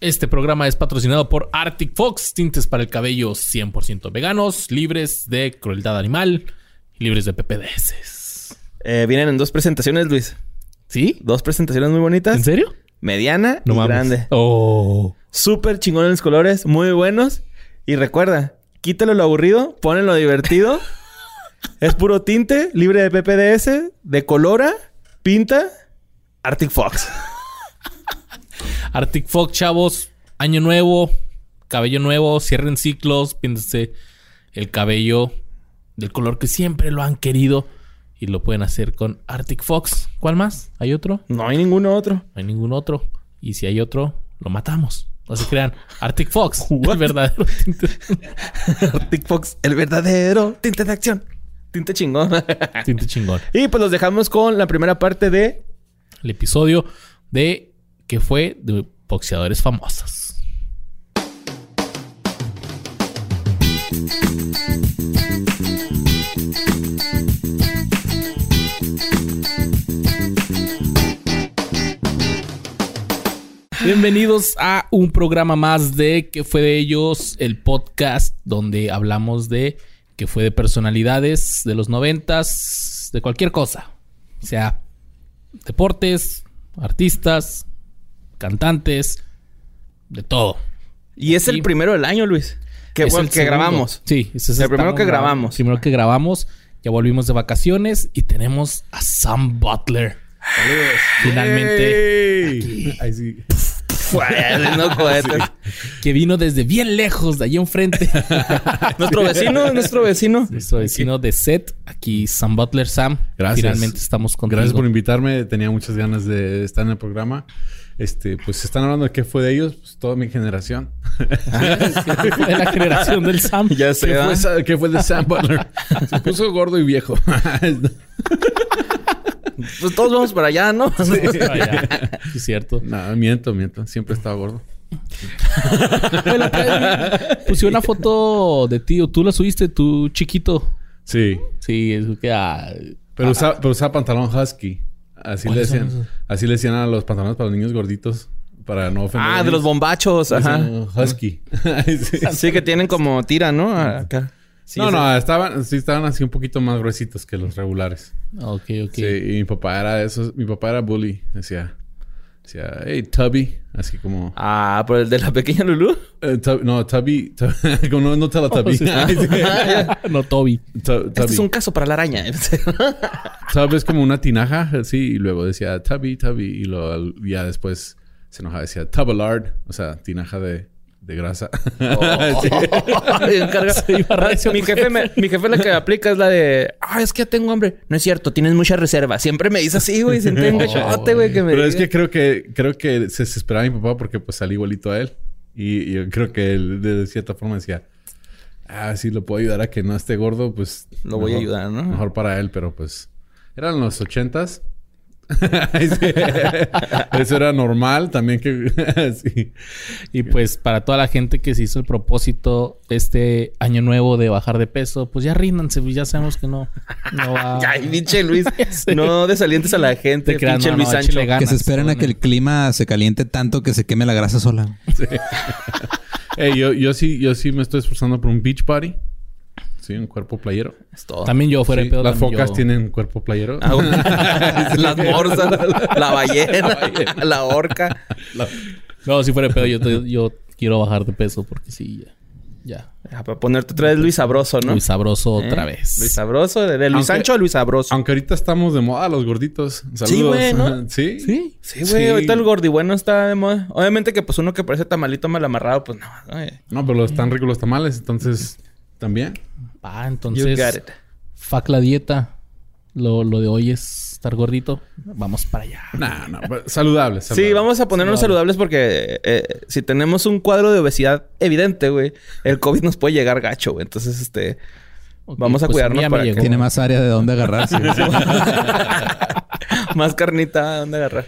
Este programa es patrocinado por Arctic Fox, tintes para el cabello 100% veganos, libres de crueldad animal y libres de PPDS. Eh, vienen en dos presentaciones, Luis. ¿Sí? Dos presentaciones muy bonitas. ¿En serio? Mediana No y mames. grande. Oh. Súper chingones los colores, muy buenos. Y recuerda, quítalo lo aburrido, ponle lo divertido. es puro tinte, libre de PPDS, decolora, pinta, Arctic Fox. Arctic Fox, chavos. Año nuevo, cabello nuevo, cierren ciclos, píntense el cabello del color que siempre lo han querido. Y lo pueden hacer con Arctic Fox. ¿Cuál más? ¿Hay otro? No hay ninguno otro. No hay ningún otro. Y si hay otro, lo matamos. No se crean. Arctic Fox, el verdadero tinte, Arctic Fox, el verdadero tinte de acción. Tinte chingón. tinte chingón. y pues los dejamos con la primera parte de El episodio de que fue de boxeadores famosos. Bienvenidos a un programa más de que fue de ellos, el podcast donde hablamos de que fue de personalidades de los noventas, de cualquier cosa, sea, deportes, artistas, cantantes, de todo. Y es el primero del año, Luis. Que, Es bueno, el que segundo. grabamos. Sí, ese es El primero que grabamos. Primero que grabamos. Ya volvimos de vacaciones y tenemos a Sam Butler. Finalmente. aquí. Ahí sí. no cohetes. Que vino desde bien lejos, de allí enfrente. Nuestro vecino, nuestro vecino. Nuestro vecino de set. Aquí Sam Butler. Sam, Gracias. finalmente estamos contigo. Gracias por invitarme. Tenía muchas ganas de estar en el programa. Este, pues están hablando de qué fue de ellos, pues toda mi generación. de la generación del Sam. Ya sé, ¿Qué ¿verdad? fue, Sa- qué fue de Sam Butler? Se puso gordo y viejo. Pues todos vamos para allá, ¿no? Ah, ya. Sí, es cierto. no, miento, miento. Siempre estaba gordo. Puse una foto de ti. o Tú la subiste, tú chiquito. Sí. Sí, es que... ah, Pero, usaba, pero usaba pantalón husky. Así le ¿Cuáles son decían. Así le decían a los pantalones para los niños gorditos. Para no ofender. Ah, a de los bombachos, ajá. Decían, Husky. Sí. Sí, que tienen como tira, ¿no? Acá. Sí, no, no, estaban, sí estaban así un poquito más gruesitos que los regulares. Ok, ok. Sí, y mi papá era de esos, mi papá era bully, decía, decía, hey, Tubby, así como, Ah, por el de la pequeña Lulu. eh, Tub- no, Tubby, Tub- como no, no Teletubby. sí. Ay, sí. no, Toby. Este Tubby. es un caso para la araña. Tub es como una tinaja, así, y luego decía Tubby, Tubby, y lo, ya después se enojaba, decía Tubbalard, o sea, tinaja de, de grasa. Sí. Recio, mi, jefe me- mi jefe la que aplica es la de... Ah, es que ya tengo hambre. No es cierto, tienes mucha reserva. Siempre me dice así, güey. Siempre un gachote, güey, que me Pero es que creo que creo que se desesperaba mi papá porque pues salí igualito a él. Y, y yo creo que él de cierta forma decía, ah, si lo puedo ayudar a que no esté gordo, pues... Lo voy a ayudar, ¿no? Mejor para él, pero pues... Eran los ochentas. Sí. Eso era normal también que... sí. Y pues para toda la gente que se hizo el propósito este año nuevo de bajar de peso, pues ya ríndanse, pues ya sabemos que no, no va... Ay, pinche Luis. Ya no desalientes a la gente. Te creas, pinche no, Luis no, Sancho. échale ganas. Que se esperen a que el clima se caliente tanto que se queme la grasa sola. Ey, yo, yo sí, yo sí me estoy esforzando por un beach party. Sí, un cuerpo playero. Es todo. También yo fuera Sí, de pedo. las focas yo- tienen cuerpo playero. Ah. Las morsas, la ballena, la orca. No, si fuera de pedo, yo, te- yo quiero bajar de peso porque sí, ya. Ya. Ah, para ponerte otra vez Luis Sabroso, ¿no? Muy sabroso otra ¿Eh? vez. Luis Sabroso, de, de Luis Aunque- Sancho a Luis Sabroso. Aunque ahorita estamos de moda los gorditos. Saludos. Sí, güey, ¿no? Sí. Sí. Sí, güey, Sí. ahorita el gordibueno está de moda. Obviamente que pues uno que parece tamalito mal amarrado, pues no. oye, No, pero están ricos los tamales, entonces también. Ah, You entonces... got it. Fuck la dieta. Lo, lo de hoy es estar gordito. Vamos para allá. No, no, pero saludable, Sí, vamos a ponernos saludables porque eh, si tenemos un cuadro de obesidad evidente, güey, el COVID nos puede llegar gacho, güey. Entonces, este, Vamos a pues cuidarnos para que-. Tiene más área de dónde agarrarse. más carnita donde agarrar.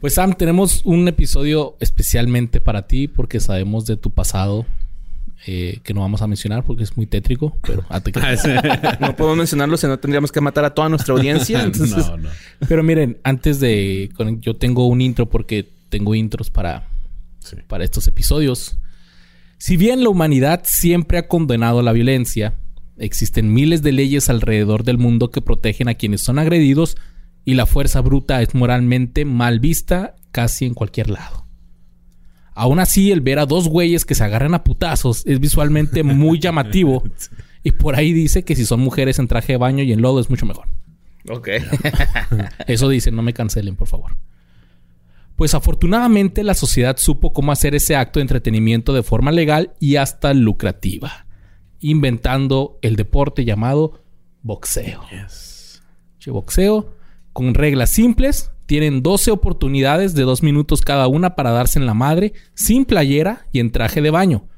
Pues Sam, tenemos un episodio especialmente para ti porque sabemos de tu pasado eh, que no vamos a mencionar porque es muy tétrico, pero ah, te creas. No podemos mencionarlo si no tendríamos que matar a toda nuestra audiencia. Entonces, no, no. Pero miren, antes de con- yo tengo un intro porque tengo intros para Sí. para estos episodios. Si bien la humanidad siempre ha condenado la violencia, existen miles de leyes alrededor del mundo que protegen a quienes son agredidos y la fuerza bruta es moralmente mal vista casi en cualquier lado. Aún así, el ver a dos güeyes que se agarran a putazos es visualmente muy llamativo y por ahí dice que si son mujeres en traje de baño y en lodo es mucho mejor. Ok. Eso dicen, no me cancelen, por favor. Pues afortunadamente la sociedad supo cómo hacer ese acto de entretenimiento de forma legal y hasta lucrativa, inventando el deporte llamado boxeo. Che, boxeo, con reglas simples, tienen 12 oportunidades de dos minutos cada una para darse en la madre, sin playera y en traje de baño.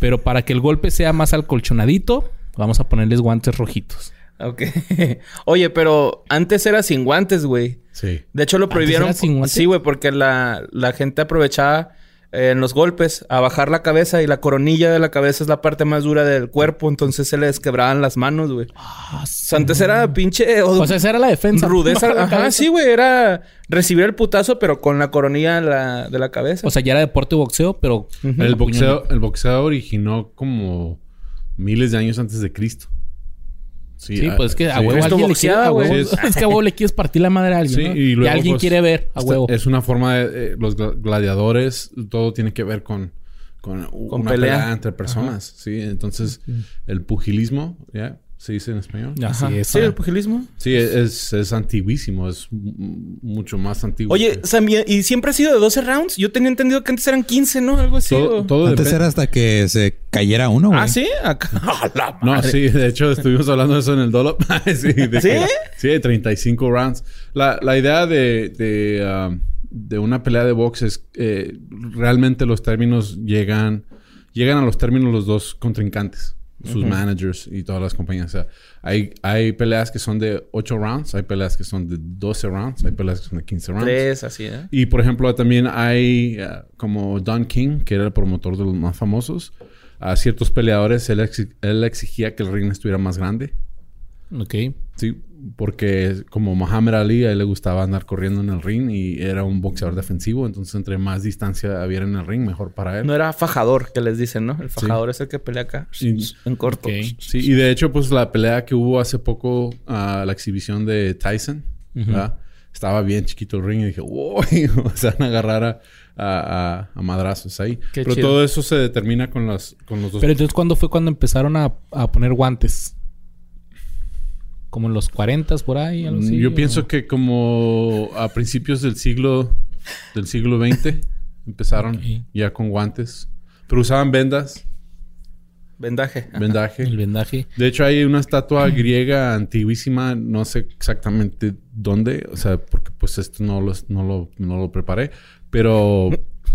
Pero para que el golpe sea más alcolchonadito, vamos a ponerles guantes rojitos. Ok. Oye, pero antes era sin guantes, güey. Sí. De hecho, lo ¿Antes prohibieron. era sin guantes? Sí, güey, porque la, la gente aprovechaba eh, en los golpes a bajar la cabeza y la coronilla de la cabeza es la parte más dura del cuerpo, entonces se les quebraban las manos, güey. O sea, antes era pinche. O sea, esa era la defensa. rudeza. La Ajá, sí, güey, era recibir el putazo, pero con la coronilla de la, de la cabeza. O sea, ya era deporte boxeo, pero... El boxeo, el boxeo originó como miles de años antes de Cristo. Sí, ah, pues es que a huevo alguien le quiere... a güey. huevo- Sí, es- es que a huevo le quieres partir la madre a alguien, Sí, ¿no? y luego, alguien pues, quiere ver, a huevo. Es una forma de... eh, los gla- gladiadores, todo tiene que ver con... Con, una pelea. pelea. entre personas, ¿sí? Entonces, el pugilismo, ¿ya? ¿Se dice en español? Ajá. es. Sí, el pugilismo. Sí, es, es antiguísimo. Es mucho más antiguo. Oye, que- Sam, ¿y- ¿y siempre ha sido de 12 rounds? Yo tenía entendido que antes eran 15, ¿no? Algo así. todo, Antes depende- era hasta que se cayera uno, güey. Ah, ¿sí? Acá. ¡A la No, sí, de hecho estuvimos hablando de eso en el Dolop. sí, de ¿Sí? que- sí, de 35 rounds. La, la idea de, de, um, de una pelea de box es eh, realmente los términos llegan, llegan a los términos los dos contrincantes, sus managers y todas las compañías. O sea, hay, hay peleas que son de 8 rounds, hay peleas que son de 12 rounds, hay peleas que son de 15 rounds. Tres, así, ¿eh? Y por ejemplo, también hay eh, como Don King, que era el promotor de los más famosos. A ciertos peleadores él, exi- él exigía que el ring estuviera más grande. Ok. Sí, porque como Muhammad Ali, a él le gustaba andar corriendo en el ring y era un boxeador defensivo. Entonces, entre más distancia hubiera en el ring, mejor para él. No era fajador, que les dicen, ¿no? El fajador es el que pelea acá. En corto. Sí, y de hecho, pues la pelea que hubo hace poco, a la exhibición de Tyson, ¿verdad? Estaba bien chiquito el ring y dije, wow, se van a agarrar a, a- a- a madrazos ahí. Qué Pero chido. todo eso se determina con, las, con los dos. Pero entonces, ¿cuándo fue cuando empezaron a, a poner guantes? Como en los 40 por ahí, algo así. Mm, Yo ¿o? pienso que como a principios del siglo del siglo XX empezaron ya con guantes, pero usaban vendas, Vendaje. Vendaje. El vendaje. De hecho hay una estatua griega antiguísima, no sé exactamente dónde, o sea, porque pues esto no lo no lo, no lo preparé, pero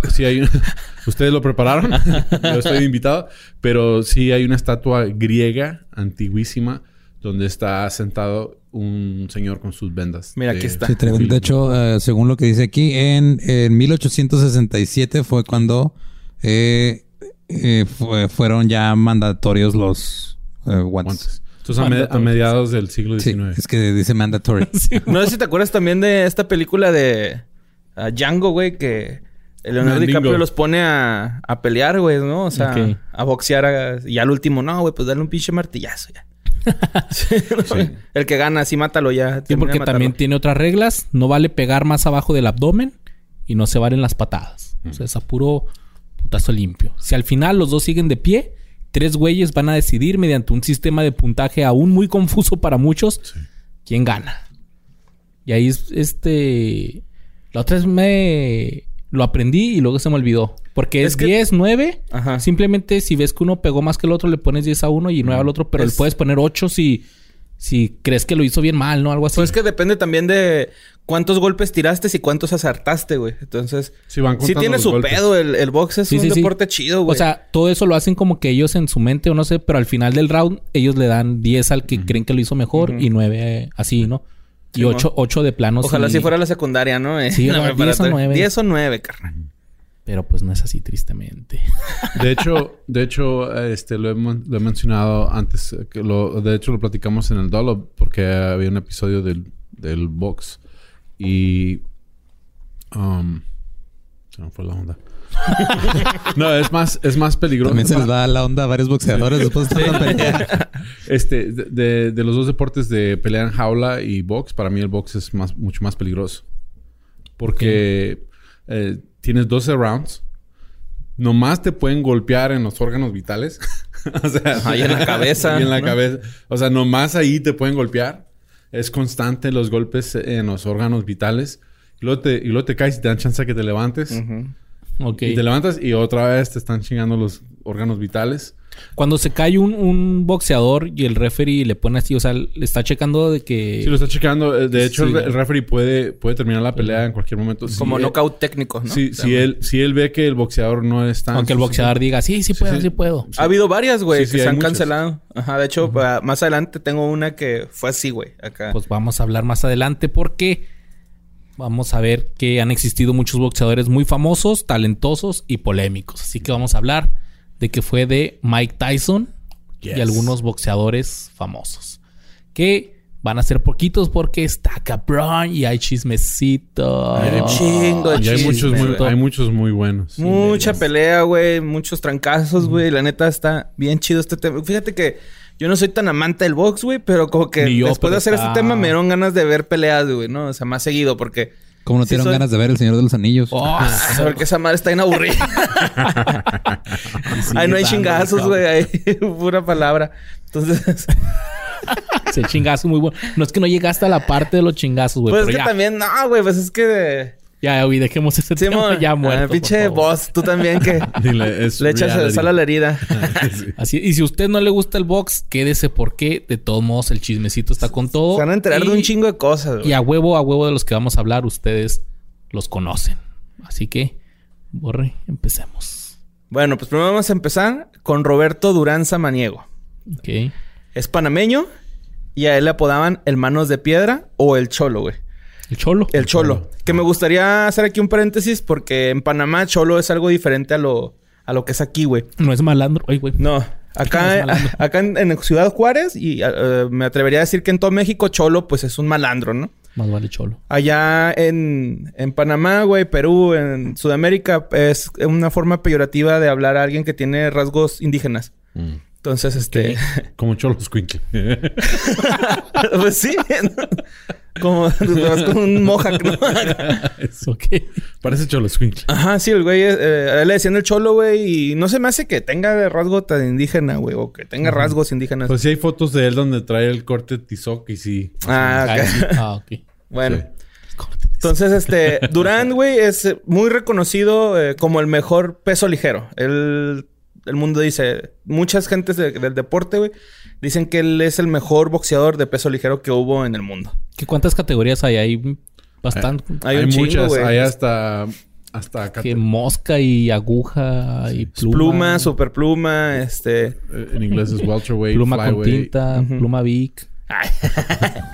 sí hay ustedes lo prepararon, yo estoy invitado, pero sí hay una estatua griega antiguísima donde está sentado un señor con sus vendas. Mira, de- aquí está. Sí, de hecho, eh, según lo que dice aquí, en, en 1867 fue cuando eh, eh, fue- fueron ya mandatorios los eh, guantes. guantes. Entonces, a, me- a mediados del siglo Sí, XIX. es que dice mandatory. No sé si te acuerdas también de esta película de ah, Django, güey, que Leonardo Mandingo. DiCaprio los pone a, a pelear, güey, ¿no? O sea, a boxear. a- y al último, no, güey, pues dale un pinche martillazo ya. Sí, ¿no? Sí. El que gana, sí, mátalo ya. Sí, porque también tiene otras reglas. No vale pegar más abajo del abdomen y no se valen las patadas. O sea, es a puro putazo limpio. Si al final los dos siguen de pie, tres güeyes van a decidir mediante un sistema de puntaje aún muy confuso para muchos quién gana. Y ahí es este. La otra vez me lo aprendí y luego se me olvidó. Porque es, Es que- 10, 9. Ajá. Simplemente si ves que uno pegó más que el otro, le pones 10 a uno y 9 al otro, pero Es- le puedes poner 8 si, si crees que lo hizo bien mal, ¿no? Algo así. Pues es que depende también de cuántos golpes tiraste y cuántos acertaste, güey. Entonces, Sí, van sí tiene su golpes. pedo. El, el box es Sí, un sí, sí. deporte chido, güey. O sea, todo eso lo hacen como que ellos en su mente o no sé, pero al final del round ellos le dan 10 al que creen que lo hizo mejor y 9 así, ¿no? Y Sí, 8, 8 de plano Ojalá sí. si fuera la secundaria, ¿no? Sí, La ojalá, 10 o preparatoria. 9. 10 o 9, carnal. Pero pues no es así, tristemente. De hecho, de hecho, este lo he, mon- lo he mencionado antes, eh, que lo, de hecho lo platicamos en el Dolo, porque había un episodio del, del box. Y um, Se me fue la onda. No, es más, es más peligroso. También se les va la onda a varios boxeadores después de pelea. Este, de, los dos deportes de pelea en jaula y box, para mí el box es más, mucho más peligroso. Porque eh, tienes 12 rounds. Nomás te pueden golpear en los órganos vitales. o sea, Ahí en la cabeza, ahí en la ¿no? cabeza. O sea, nomás ahí te pueden golpear. Es constante los golpes en los órganos vitales. Y luego te, y luego te caes y te dan chance a que te levantes. Ok. Y te levantas y otra vez te están chingando los órganos vitales. Cuando se cae un, un boxeador y el referee le pone así, o sea, le está checando de que... Sí, lo está checando. Eh, De hecho, Sí. el, el referee puede, puede terminar la pelea en cualquier momento. Si Como él- knockout técnico, ¿no? Si, si él, si él ve que el boxeador no está... Aunque el boxeador diga, sí, sí puedo, sí, sí. puedo. Ha habido varias, güey, Sí, sí, que se han muchas. cancelado. Ajá, de hecho, pa- más adelante tengo una que fue así, güey, acá. Pues vamos a hablar más adelante porque vamos a ver que han existido muchos boxeadores muy famosos, talentosos y polémicos. Así que vamos a hablar de que fue de Mike Tyson y algunos boxeadores famosos. Que van a ser poquitos porque está cabrón y hay chismecito. Hay un chingo de Y hay muchos, muy, hay muchos muy buenos. Mucha pelea, güey, muchos trancazos, güey. La neta está bien chido este tema. Fíjate que yo no soy tan amante del box, güey, pero como que yo, después de pero hacer está- este tema me dieron ganas de ver peleas, güey, ¿no? O sea, más seguido porque... Como no Sí, tienen soy- ganas de ver El Señor de los Anillos. Oh, Ah, porque esa madre está bien aburrida. sí, Ay, no hay chingazos, güey. Hay pura palabra. Entonces... Ese chingazo muy bueno. No es que no llegaste a la parte de los chingazos, güey. pues es que ya, también... No, güey, pues es que... ya, güey, dejemos ese Sí, tema ya muerto. ah, por pinche boss, tú también que... Dile, es Le echas sal a la herida. Sí. Así, y si a usted no le gusta el box, quédese porque de todos modos el chismecito está con todo. Se van a enterar y, de un chingo de cosas, güey. Y a huevo, a huevo de los que vamos a hablar, ustedes los conocen. Así que, borre, empecemos. Bueno, pues primero vamos a empezar con Roberto Durán Samaniego. Ok. Es panameño y a él le apodaban el Manos de Piedra o el Cholo, güey. El cholo. El Cholo. Que me gustaría hacer aquí un paréntesis porque en Panamá Cholo es algo diferente a lo, a lo que es aquí, güey. No es malandro. Ay, güey. No, acá, acá en, en Ciudad Juárez y eh, me atrevería a decir que en todo México Cholo pues es un malandro, ¿no? Más vale cholo. Allá en, en Panamá, güey, Perú, en Sudamérica, es una forma peyorativa de hablar a alguien que tiene rasgos indígenas. Mm. Entonces, este... Como Cholos Quinkle. pues sí. ¿no? Como te vas con un mohawk, ¿no? Ok. Parece Cholos Quinkle. Ajá, sí, el güey... eh, él le decían el cholo, güey. Y no se me hace que tenga rasgo tan indígena, güey. O que tenga rasgos indígenas. Pues sí hay fotos de él donde trae el corte tizoc y sí. ah, Ah, ok. sí. Ah, ok. Bueno. Sí. Entonces, este... Durán, güey, es eh, muy reconocido eh, como el mejor peso ligero. Él... El mundo dice... Muchas gentes de- del deporte, güey... Dicen que él es el mejor boxeador de peso ligero que hubo en el mundo. ¿Qué cuántas categorías hay? Hay bastante. Hay Hay, un chingo, muchas. güey. Hay hasta... Hasta acá. que mosca y aguja y pluma. Pluma, superpluma, este... Eh, En inglés es welterweight, Pluma con tinta, pluma Vic.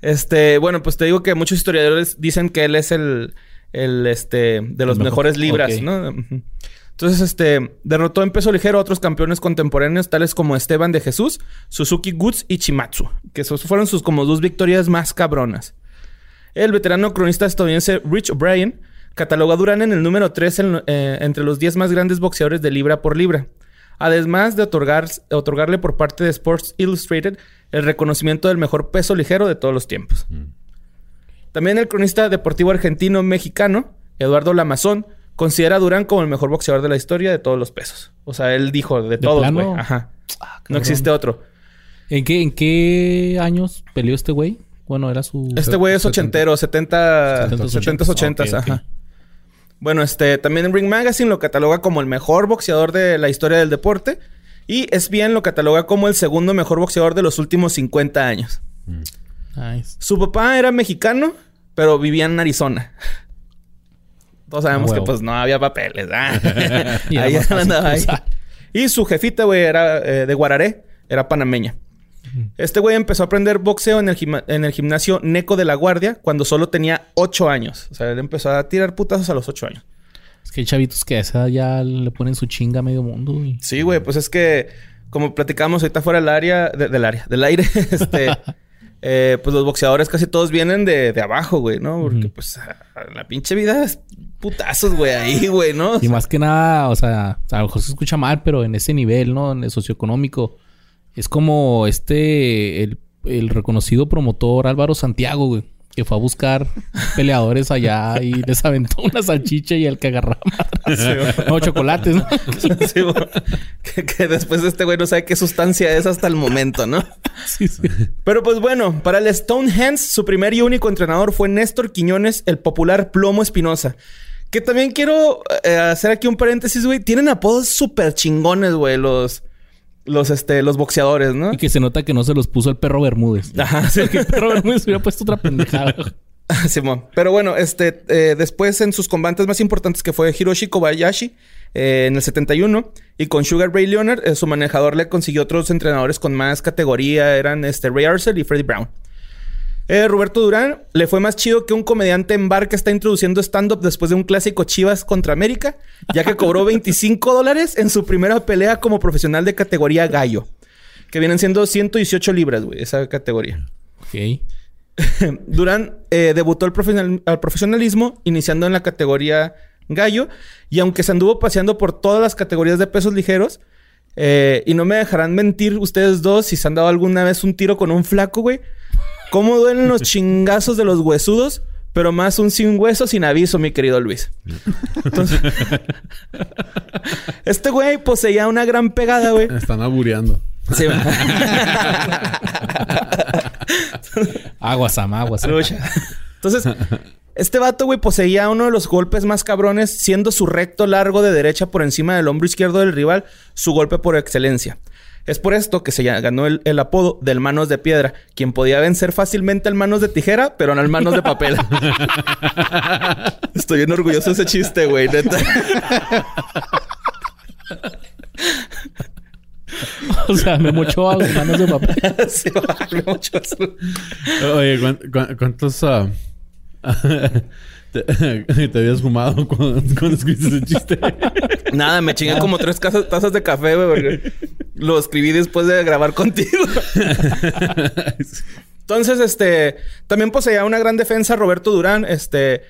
Este, bueno, pues te digo que muchos historiadores dicen que él es el, el este, de los El mejor. mejores libras. ¿no? Entonces, este, derrotó en peso ligero a otros campeones contemporáneos, tales como Esteban de Jesús, Suzuki Goods y Chimatsu, que esos fueron sus como dos victorias más cabronas. El veterano cronista estadounidense Rich O'Brien catalogó a Durán en el número 3 en- eh, entre los 10 más grandes boxeadores de libra por libra. Además de otorgar, otorgarle por parte de Sports Illustrated el reconocimiento del mejor peso ligero de todos los tiempos. También el cronista deportivo argentino-mexicano, Eduardo Lamazón, considera a Durán como el mejor boxeador de la historia de todos los pesos. O sea, él dijo de, todos, güey. Ajá. Ah, No existe otro. ¿En qué, ¿En qué años peleó este güey? Bueno, era su... Este güey es ochentero, 70, 70s, 70, 80, Ok, ok. ajá. Bueno, este, también en Ring Magazine lo cataloga como el mejor boxeador de la historia del deporte. Y ESPN lo cataloga como el segundo mejor boxeador de los últimos 50 años. Nice. Su papá era mexicano, pero vivía en Arizona. Todos sabemos que pues no había papeles. ah. Y ahí andaba ahí. Y su jefita, güey, era eh, de Guararé. Era panameña. Este güey empezó a aprender boxeo en el, en el gimnasio Neco de la Guardia cuando solo tenía 8 años. O sea, él empezó a tirar putazos a los 8 años. Es que hay chavitos que a esa ya le ponen su chinga a medio mundo. güey. Sí, güey, pues es que, como platicamos ahorita fuera del área, de- del área, del aire, este, eh, pues los boxeadores casi todos vienen de, de abajo, güey, ¿no? Porque, pues, a- a la pinche vida es putazos, güey, ahí, güey, ¿no? Y más que nada, o sea, a lo mejor se escucha mal, pero en ese nivel, ¿no? En el socioeconómico. Es como este, el, el reconocido promotor Álvaro Santiago, güey. Que fue a buscar peleadores allá y les aventó una salchicha y el que agarraba. No, chocolates, ¿no? Sí, güey. que, que después este güey no sabe qué sustancia es hasta el momento, ¿no? Sí, sí. Pero pues bueno, para el Stonehands, su primer y único entrenador fue Néstor Quiñones, el popular Plomo Espinosa. Que también quiero eh, hacer aquí un paréntesis, güey. Tienen apodos súper chingones, güey, los, los, este, los boxeadores, ¿no? Y que se nota que no se los puso el perro Bermúdez. Ajá, sí. Que el perro Bermúdez hubiera puesto otra pendejada. Simón. Pero bueno, este, eh, después en sus combates más importantes que fue Hiroshi Kobayashi eh, en el 71 y con Sugar Ray Leonard, eh, su manejador le consiguió otros entrenadores con más categoría, eran este, Ray Arcel y Freddie Brown. Eh, Roberto Durán le fue más chido que un comediante en bar que está introduciendo stand-up después de un clásico Chivas contra América, ya que cobró 25 dólares en su primera pelea como profesional de categoría gallo, que vienen siendo 118 libras, güey, esa categoría. Ok. Durán eh, debutó al, profesional- al profesionalismo iniciando en la categoría gallo y aunque se anduvo paseando por todas las categorías de pesos ligeros eh, y no me dejarán mentir ustedes dos si se han dado alguna vez un tiro con un flaco, güey. ¿Cómo duelen los chingazos de los huesudos? Pero más un sin hueso, sin aviso, mi querido Luis. Entonces, este güey poseía una gran pegada, güey. Están abureando. Sí, Aguas, Sam, aguas. Entonces, este vato, güey, poseía uno de los golpes más cabrones, siendo su recto largo de derecha por encima del hombro izquierdo del rival, su golpe por excelencia. Es por esto que se ganó el, el apodo del Manos de Piedra, quien podía vencer fácilmente al Manos de Tijera, pero no al Manos de Papel. Estoy bien orgulloso de ese chiste, güey, neta. O sea, me mochó a las manos de papel. Sí, eso. Oye, ¿cuán- cuán- ¿cuántos ah, te, te habías fumado cuando, cuando escribiste ese chiste? Nada, me chingué como tres casas- tazas de café, güey, porque lo escribí después de grabar contigo. Entonces, este, también poseía una gran defensa Roberto Durán, este,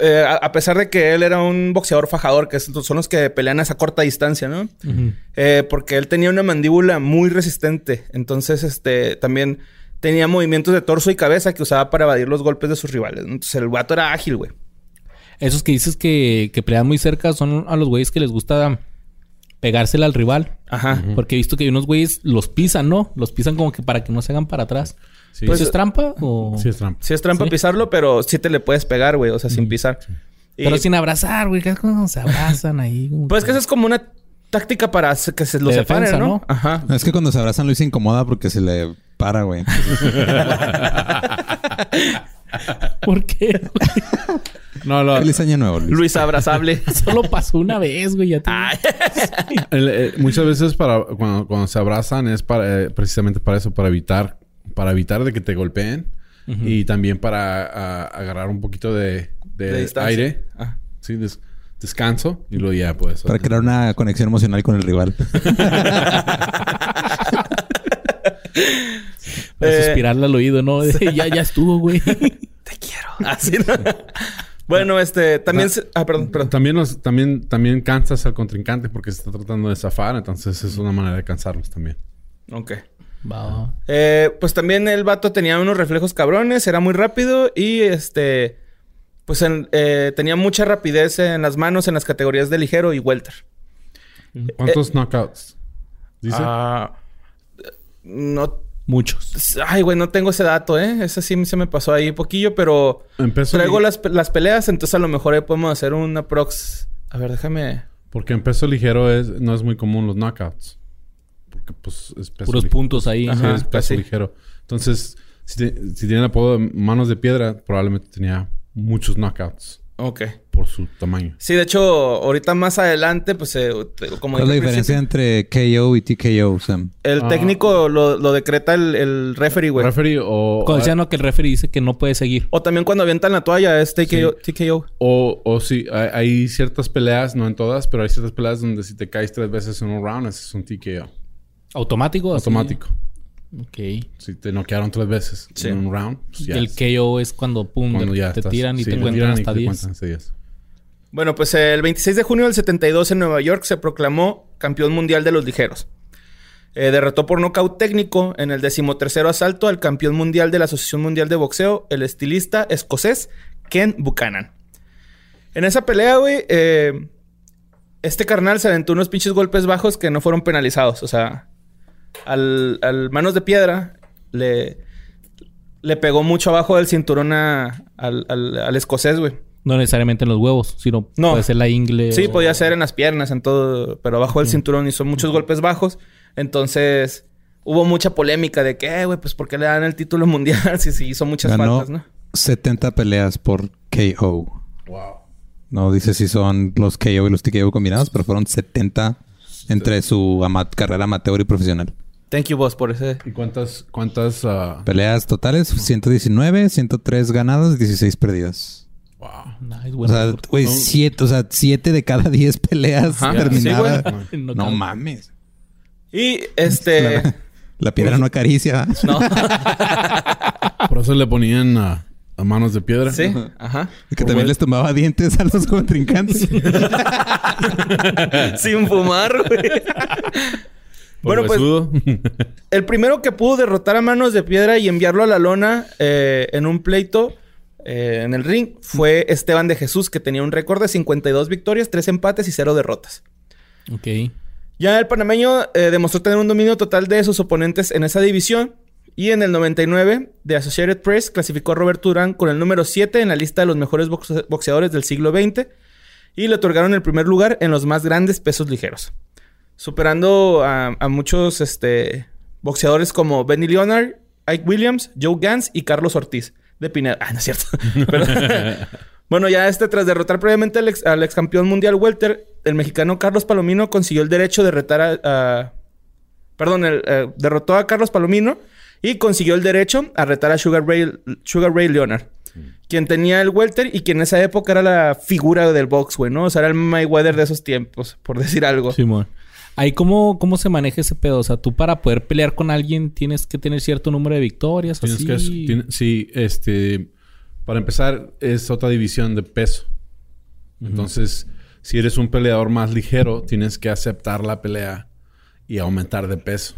eh, a, a pesar de que él era un boxeador fajador, que son los que pelean a esa corta distancia, ¿no? Eh, porque él tenía una mandíbula muy resistente, entonces, este, también tenía movimientos de torso y cabeza que usaba para evadir los golpes de sus rivales. Entonces, el vato era ágil, güey. Esos que dices que, que pelean muy cerca son a los güeyes que les gusta pegársela al rival. Ajá. Porque he visto que hay unos güeyes los pisan, ¿no? Los pisan como que para que no se hagan para atrás. Sí, ¿Pues es trampa o...? sí es trampa. Sí es trampa Sí. pisarlo, pero sí te le puedes pegar, güey, o sea, sin pisar. Y- Pero sin abrazar, güey. cuando se abrazan ahí. Pues que esa es como una táctica para que se los De separen, defensa, ¿no? ¿no? Ajá. Es que cuando se abrazan Luis se incomoda porque se le para, güey. ¿Por qué? No, lo- Feliz año nuevo, Luis. Luis abrazable. Solo pasó una vez, güey. Ya te... el- el- muchas veces para cuando, cuando se abrazan es para eh, precisamente para eso, para evitar, para evitar de que te golpeen y también para agarrar un poquito de, de De distancia. aire, Ah. sí, des- descanso y luego ya pues. Para crear una conexión emocional con el rival. Para Eh, suspirarle al oído, ¿no? Ya, ya estuvo, güey. Te quiero. Así, ¿no? bueno, este, también... se- Ah, perdón, perdón. También, los, también, también cansas al contrincante porque se está tratando de zafar, entonces es una manera de cansarlos también. Ok. Va, va. Eh, pues también el vato tenía unos reflejos cabrones, era muy rápido y este... Pues en- eh, tenía mucha rapidez en las manos en las categorías de ligero y welter. ¿Cuántos knockouts? Dice. Ah, no... Muchos. Ay, güey, no tengo ese dato, ¿eh? Ese sí se me pasó ahí poquillo, pero... Empezó Traigo las, las peleas, entonces a lo mejor ahí podemos hacer una prox. A ver, déjame. Porque en peso ligero es, no es muy común los knockouts. Porque pues es peso Puros ligero. puntos ahí. Sí, Ajá, es peso pues sí. ligero. Entonces, si, te- si tiene el apodo de manos de piedra, probablemente tenía muchos knockouts Ok. Por su tamaño. Sí, de hecho, ahorita más adelante, pues, eh, como ¿Cuál es la diferencia entre KO y TKO, Sam? El Ah. técnico lo, lo decreta el, el referee, güey. Referee o, Cuando decían no, que el referee dice que no puede seguir. O también cuando avientan la toalla, es TKO. TKO. o, o sí, hay, hay ciertas peleas, no en todas, pero hay ciertas peleas donde si te caes tres veces en un round, ese es un TKO. ¿Automático? así? Automático. Ok. Si te noquearon tres veces Sí. en un round, pues Y el KO es cuando, pum, cuando te estás- tiran y sí, te cuentan hasta te 10. Cuentan hasta 10. Bueno, pues el 26 de junio del 72 en Nueva York se proclamó campeón mundial de los ligeros. Eh, derrotó por nocaut técnico en el decimotercero asalto al campeón mundial de la Asociación Mundial de Boxeo, el estilista escocés Ken Buchanan. En esa pelea, güey, eh, este carnal se aventó unos pinches golpes bajos que no fueron penalizados. O sea, al, manos de piedra le, le pegó mucho abajo del cinturón al, al- al escocés, güey. No necesariamente en los huevos, sino No. puede ser la ingle. Sí, o- podía ser en las piernas, en todo, pero abajo del cinturón hizo muchos golpes bajos. Entonces, hubo mucha polémica de que, eh, güey, pues ¿por qué le dan el título mundial si, si hizo muchas Ganó faltas, no? 70 peleas por KO. Wow. No dice si son los KO y los TKO combinados, pero fueron 70 entre su ama- carrera amateur y profesional. Thank you, boss, por ese. ¿Y cuántas, cuántas, ah, Peleas totales, 119, 103 ganadas, 16 perdidas. Wow. Nice, O bueno, sea, porque- güey, 7, o sea, 7 de cada 10 peleas Ajá, terminadas. sí, No mames. Y este. La, la piedra no acaricia. no. Por eso le ponían a manos de piedra. sí, ajá. que también les tomaba dientes a los contrincantes. Sin fumar, güey. Bueno, pues-. El primero que pudo derrotar a manos de piedra y enviarlo a la lona eh, en un pleito eh, en el ring fue Esteban de Jesús, que tenía un récord de 52 victorias, 3 empates y 0 derrotas. Ok. Ya el panameño eh, demostró tener un dominio total de sus oponentes en esa división. Y en el 99, The Associated Press clasificó a Roberto Durán con el número 7 en la lista de los mejores boxe- boxeadores del siglo XX. Y le otorgaron el primer lugar en los más grandes pesos ligeros. Superando a, a muchos este, boxeadores como Benny Leonard, Ike Williams, Joe Gans y Carlos Ortiz de Pineda. Ah, no es cierto. Pero- bueno, ya este, tras derrotar previamente al ex, al ex campeón mundial Welter, el mexicano Carlos Palomino consiguió el derecho de retar a. a- perdón, el, eh, derrotó a Carlos Palomino y consiguió el derecho a retar a Sugar Ray, Sugar Ray Leonard, quien tenía el Welter y quien en esa época era la figura del box, güey, ¿no? O sea, era el Mayweather de esos tiempos, por decir algo. Simón. Ahí, ¿cómo, ¿cómo se maneja ese pedo? O sea, tú para poder pelear con alguien tienes que tener cierto número de victorias. Tienes así. que... tiene- sí, este... Para empezar, es otra división de peso. Entonces, si eres un peleador más ligero, tienes que aceptar la pelea y aumentar de peso.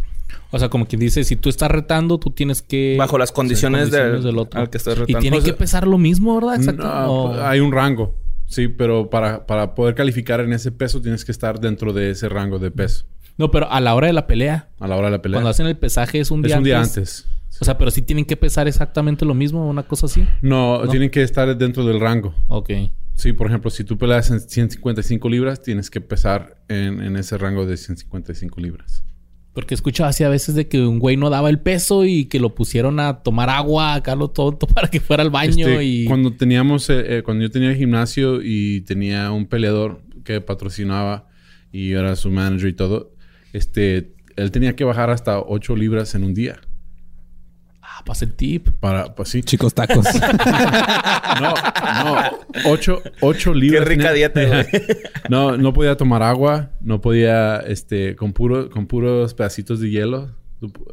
O sea, como quien dice, si tú estás retando, tú tienes que... Bajo las condiciones, condiciones del, del otro. al que estás Y retando. tiene O sea, que pesar lo mismo, ¿verdad? Exacto. No, O- Hay un rango, sí, pero para, para poder calificar en ese peso tienes que estar dentro de ese rango de peso No, pero a la hora de la pelea, a la hora de la pelea. cuando hacen el pesaje es un es día un día antes. antes. O sea, pero sí tienen que pesar exactamente lo mismo, una cosa así. No, No. tienen que estar dentro del rango. Ok. Sí, por ejemplo, si tú peleas en 155 libras, tienes que pesar en, en ese rango de 155 libras. Porque escuchaba así a veces de que un güey no daba el peso y que lo pusieron a tomar agua acá lo tonto para que fuera al baño Este, y... Cuando teníamos, eh, eh, cuando yo tenía el gimnasio y tenía un peleador que patrocinaba y era su manager y todo, este, él tenía que bajar hasta 8 libras en un día. Pasa el tip. Para, pues sí. Chicos tacos. No, no. 8, Qué libras. rica tenía- dieta, güey. No, no podía tomar agua, no podía, este, con puro, con puros pedacitos de hielo,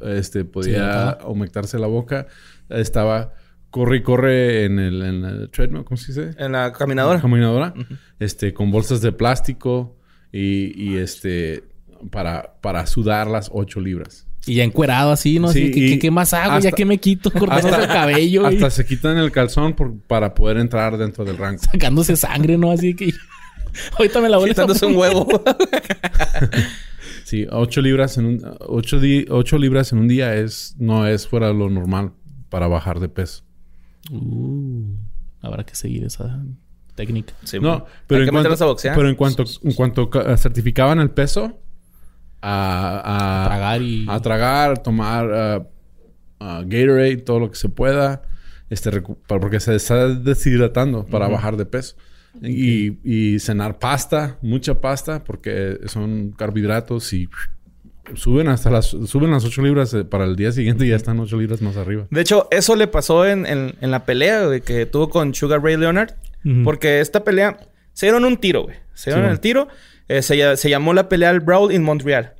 este, podía ajá. humectarse la boca. Estaba, corre y corre en el, en el treadmill, ¿cómo se dice? En la caminadora. Caminadora. Este, con bolsas de plástico y, y este, para, para sudar las 8 libras. Y ya encuerado así, ¿no? Sí, Así, ¿qué, qué- qué más hago? hasta- ya que me quito cortándose el cabello y Hasta se quitan el calzón por- para poder entrar dentro del rango. sacándose sangre, ¿no? Así que... Ahorita me la voy a Quitándose un huevo. Sí, 8 libras en un 8 ocho libras en un día es no es fuera de lo normal para bajar de peso. Uh, habrá que seguir esa técnica. Sí, No, pero Hay en, que meterlos a cuanto, boxear. pero en cuanto en cuanto ca- certificaban el peso a, a- Tragar y... a tragar, tomar Gatorade, todo lo que se pueda, este porque se está deshidratando para bajar de peso. Y, y cenar pasta, mucha pasta, porque son carbohidratos y suben hasta las suben las 8 libras eh, para el día siguiente y ya están 8 libras más arriba. De hecho, eso le pasó en, en- en la pelea güey, que tuvo con Sugar Ray Leonard. Porque esta pelea... Se dieron un tiro, güey. Se dieron Sí, el tiro. Eh, se, se llamó la pelea al Brawl in Montreal.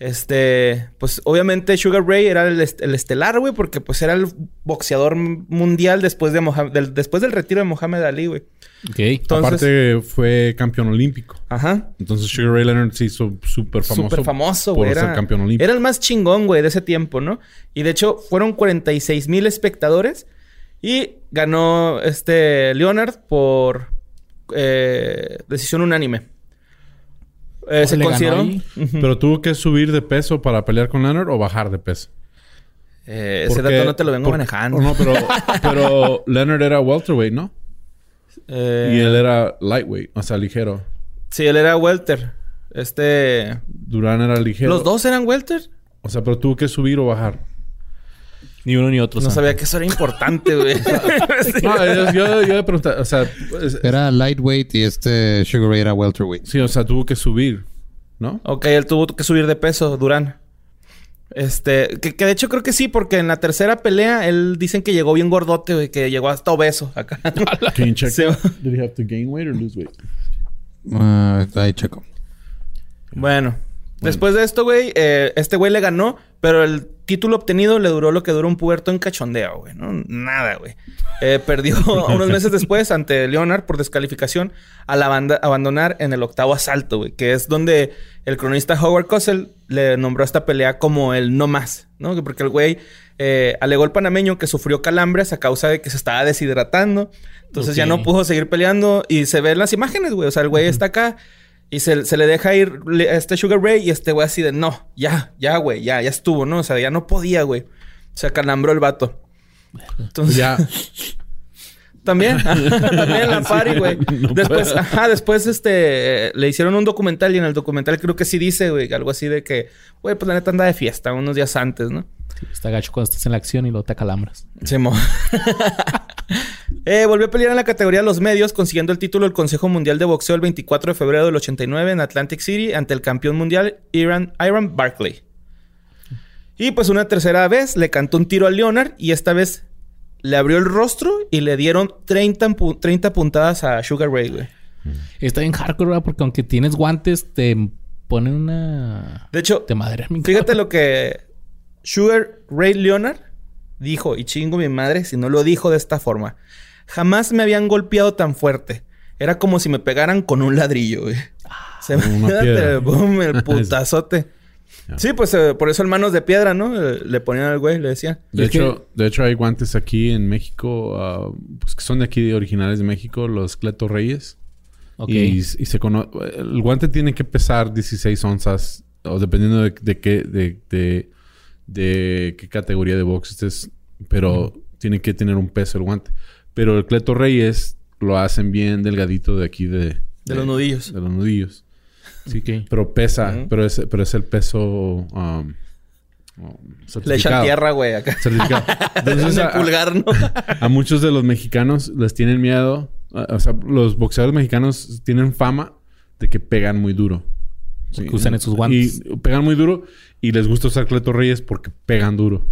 Este, pues obviamente Sugar Ray era el, est- el estelar, güey, porque pues era el boxeador mundial después, de del, después del retiro de Mohamed Ali, güey. Ok. Entonces, Aparte fue campeón olímpico. ajá. Entonces Sugar Ray Leonard se hizo súper famoso. Súper famoso, por güey. ser Era, campeón olímpico. era el más chingón, güey, de ese tiempo, ¿no? Y de hecho, fueron 46 mil espectadores. Y ganó este Leonard por eh, decisión unánime. Eh, se ahí? Ujú. Pero tuvo que subir de peso para pelear con Leonard o bajar de peso. Eh, ese dato no te lo vengo por- manejando. No, pero, pero Leonard era welterweight, ¿no? Eh, Y él era lightweight, o sea, ligero. Sí, él era welter. Este... Durán era ligero. ¿Los dos eran welter? O sea, pero tuvo que subir o bajar. Ni uno ni otro. No sabía que eso era importante, güey. No, yo, yo, yo le pregunté, o sea, es- Era lightweight y este Sugar Ray era welterweight. sí, o sea, tuvo que subir, ¿no? Ok, él tuvo que subir de peso, Durán. Este, que, que de hecho creo que sí, porque en la tercera pelea él dicen que llegó bien gordote, güey, que llegó hasta obeso acá. Can you check? Sí. Did he have to gain weight or lose weight? Ah, ahí checo. bueno, después de esto, güey, eh, este güey le ganó, pero el título obtenido le duró lo que duró un puberto en cachondeo, güey, ¿no? Nada, güey. Eh, perdió unos meses después ante Leonard por descalificación al abandonar en el octavo asalto, güey, que es donde el cronista Howard Cosell le nombró esta pelea como el no más, ¿no? Porque el güey eh, alegó el panameño que sufrió calambres a causa de que se estaba deshidratando. Entonces ya no pudo seguir peleando y se ven las imágenes, güey. O sea, el güey está acá y se, se le deja ir este Sugar Ray y este güey así de no, ya, ya, güey, ya, ya estuvo, ¿no? O sea, ya no podía, güey. Se acalambró el vato. Entonces, Ya. también, también en la party, güey. No después, puedo. ajá, después este, eh, le hicieron un documental y en el documental creo que sí dice, güey, algo así de que, güey, pues la neta anda de fiesta unos días antes, ¿no? Sí, está gacho cuando estás en la acción y luego te acalambras. Simo. Eh, volvió a pelear en la categoría de los medios, consiguiendo el título del Consejo Mundial de Boxeo el 24 de febrero del 89 en Atlantic City ante el campeón mundial Iran, Iron Barkley. Y pues una tercera vez le cantó un tiro a Leonard y esta vez le abrió el rostro y le dieron 30, pu- 30 puntadas a Sugar Ray, güey. Está bien hardcore, ¿verdad? Porque aunque tienes guantes, te ponen una... De hecho, Te madre. Fíjate lo que Sugar Ray Leonard dijo, y chingo mi madre si no lo dijo de esta forma. Jamás me habían golpeado tan fuerte. Era como si me pegaran con un ladrillo, güey. Se me piedra. boom, el putazote. Sí, pues eh, por eso el manos de piedra, ¿no? Eh, Le ponían al güey, le decían. De que- hecho, de hecho hay guantes aquí en México, ah, pues que son de aquí, de originales de México, los Cleto Reyes. Ok. Y, y se cono- El guante tiene que pesar 16 onzas, o dependiendo de, de qué, de, de, de qué categoría de box estés, pero tiene que tener un peso el guante. Pero el Cleto Reyes lo hacen bien delgadito de aquí de... De los nudillos. De los nudillos. Sí, Ok. pero pesa, pero, es, pero es el peso... um, Le echan tierra, güey, acá. Certificado. en Entonces, el a- pulgar, ¿no? a muchos de los mexicanos les tienen miedo. O sea, los boxeadores mexicanos tienen fama de que pegan muy duro. Sí. Que usan esos guantes. Y pegan muy duro y les gusta usar Cleto Reyes porque pegan duro.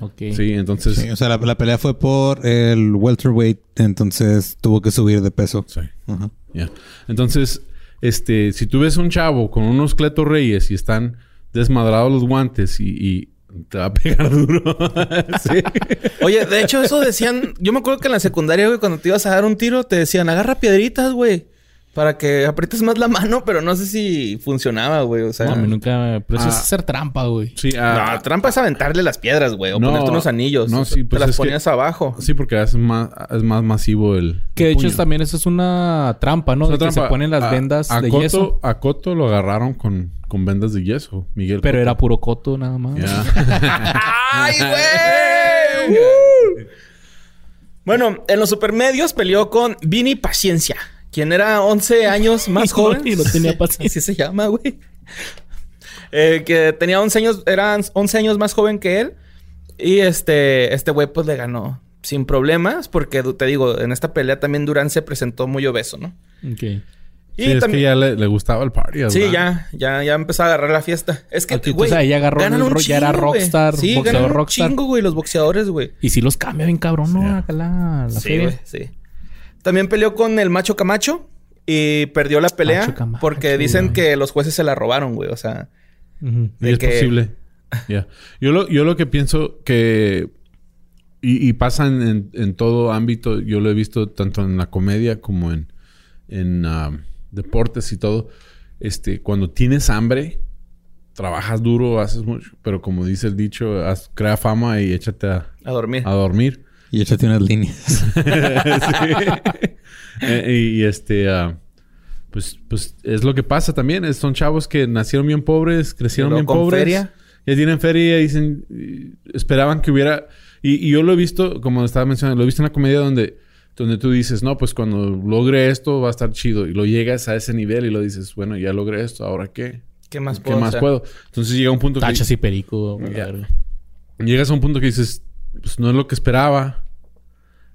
Ok. Sí, entonces... Sí, o sea, la, la pelea fue por el welterweight, entonces tuvo que subir de peso. Sí. Ajá. Ya. Entonces, este, si tú ves un chavo con unos Cleto Reyes y están desmadrados los guantes y, y te va a pegar duro. sí. Oye, de hecho, eso decían. Yo me acuerdo que en la secundaria, güey, cuando te ibas a dar un tiro, te decían agarra piedritas, güey. Para que aprietes más la mano, pero no sé si funcionaba, güey. O sea. No, a mí nunca... Pero eso es Ah. hacer trampa, güey. Sí, ah, No, trampa es aventarle las piedras, güey. O No, ponerte unos anillos. no, sí, pues Te las es que- ponías abajo. sí, porque es más, es más masivo el. Que de el hecho puño. también eso es una trampa, ¿no? Es De que se ponen las A- vendas a de Coto- yeso. A Coto lo agarraron con, con vendas de yeso, Miguel. Pero era puro coto nada más. ¡Ay, güey! Bueno, en los supermedios peleó con Vini Paciencia, quien era 11 años más joven. y no tenía paciencia. Así se llama, güey. Eh, que tenía 11 años, eran 11 años más joven que él. Y este, este güey pues le ganó sin problemas, porque te digo, en esta pelea también Durán se presentó muy obeso, ¿no? Ok. Y Sí, es que también, ya le, le gustaba el party. al sí, ya, ya, ya empezó a agarrar la fiesta. Es que, güey, ahí ya agarró ganan el un ro- ya era chingo, rockstar, Sí, boxeador ganan un rockstar. chingo, güey, los boxeadores, güey. Y si los cambia bien cabrón, ¿no? Sí. Güey, sí. También peleó con el Macho Camacho y perdió la pelea Camacho, porque dicen güey. que los jueces se la robaron, güey. O sea, Y es que- posible. Ya. Yo, lo, yo lo que pienso que... Y, y pasa en, en- en todo ámbito. Yo lo he visto tanto en la comedia como en, en ah, deportes y todo. Este, cuando tienes hambre, trabajas duro, haces mucho. Pero como dice el dicho, haz- crea fama y échate a, A dormir. a dormir. Y échate unas líneas. Sí. Eh, y, y este... ah, pues, pues es lo que pasa también. Es- son chavos que nacieron bien pobres, crecieron luego bien con pobres. feria. Ya tienen feria y dicen... y esperaban que hubiera... Y, y yo lo he visto, como estaba mencionando, lo he visto en la comedia donde, donde tú dices, no, pues cuando logre esto va a estar chido. Y lo llegas a ese nivel y lo dices, bueno, ya logré esto, ¿ahora qué? ¿Qué más ¿Qué puedo más hacer? puedo? Entonces llega un punto que... Tachas y perico. Verga. Llegas a un punto que dices, pues no es lo que esperaba.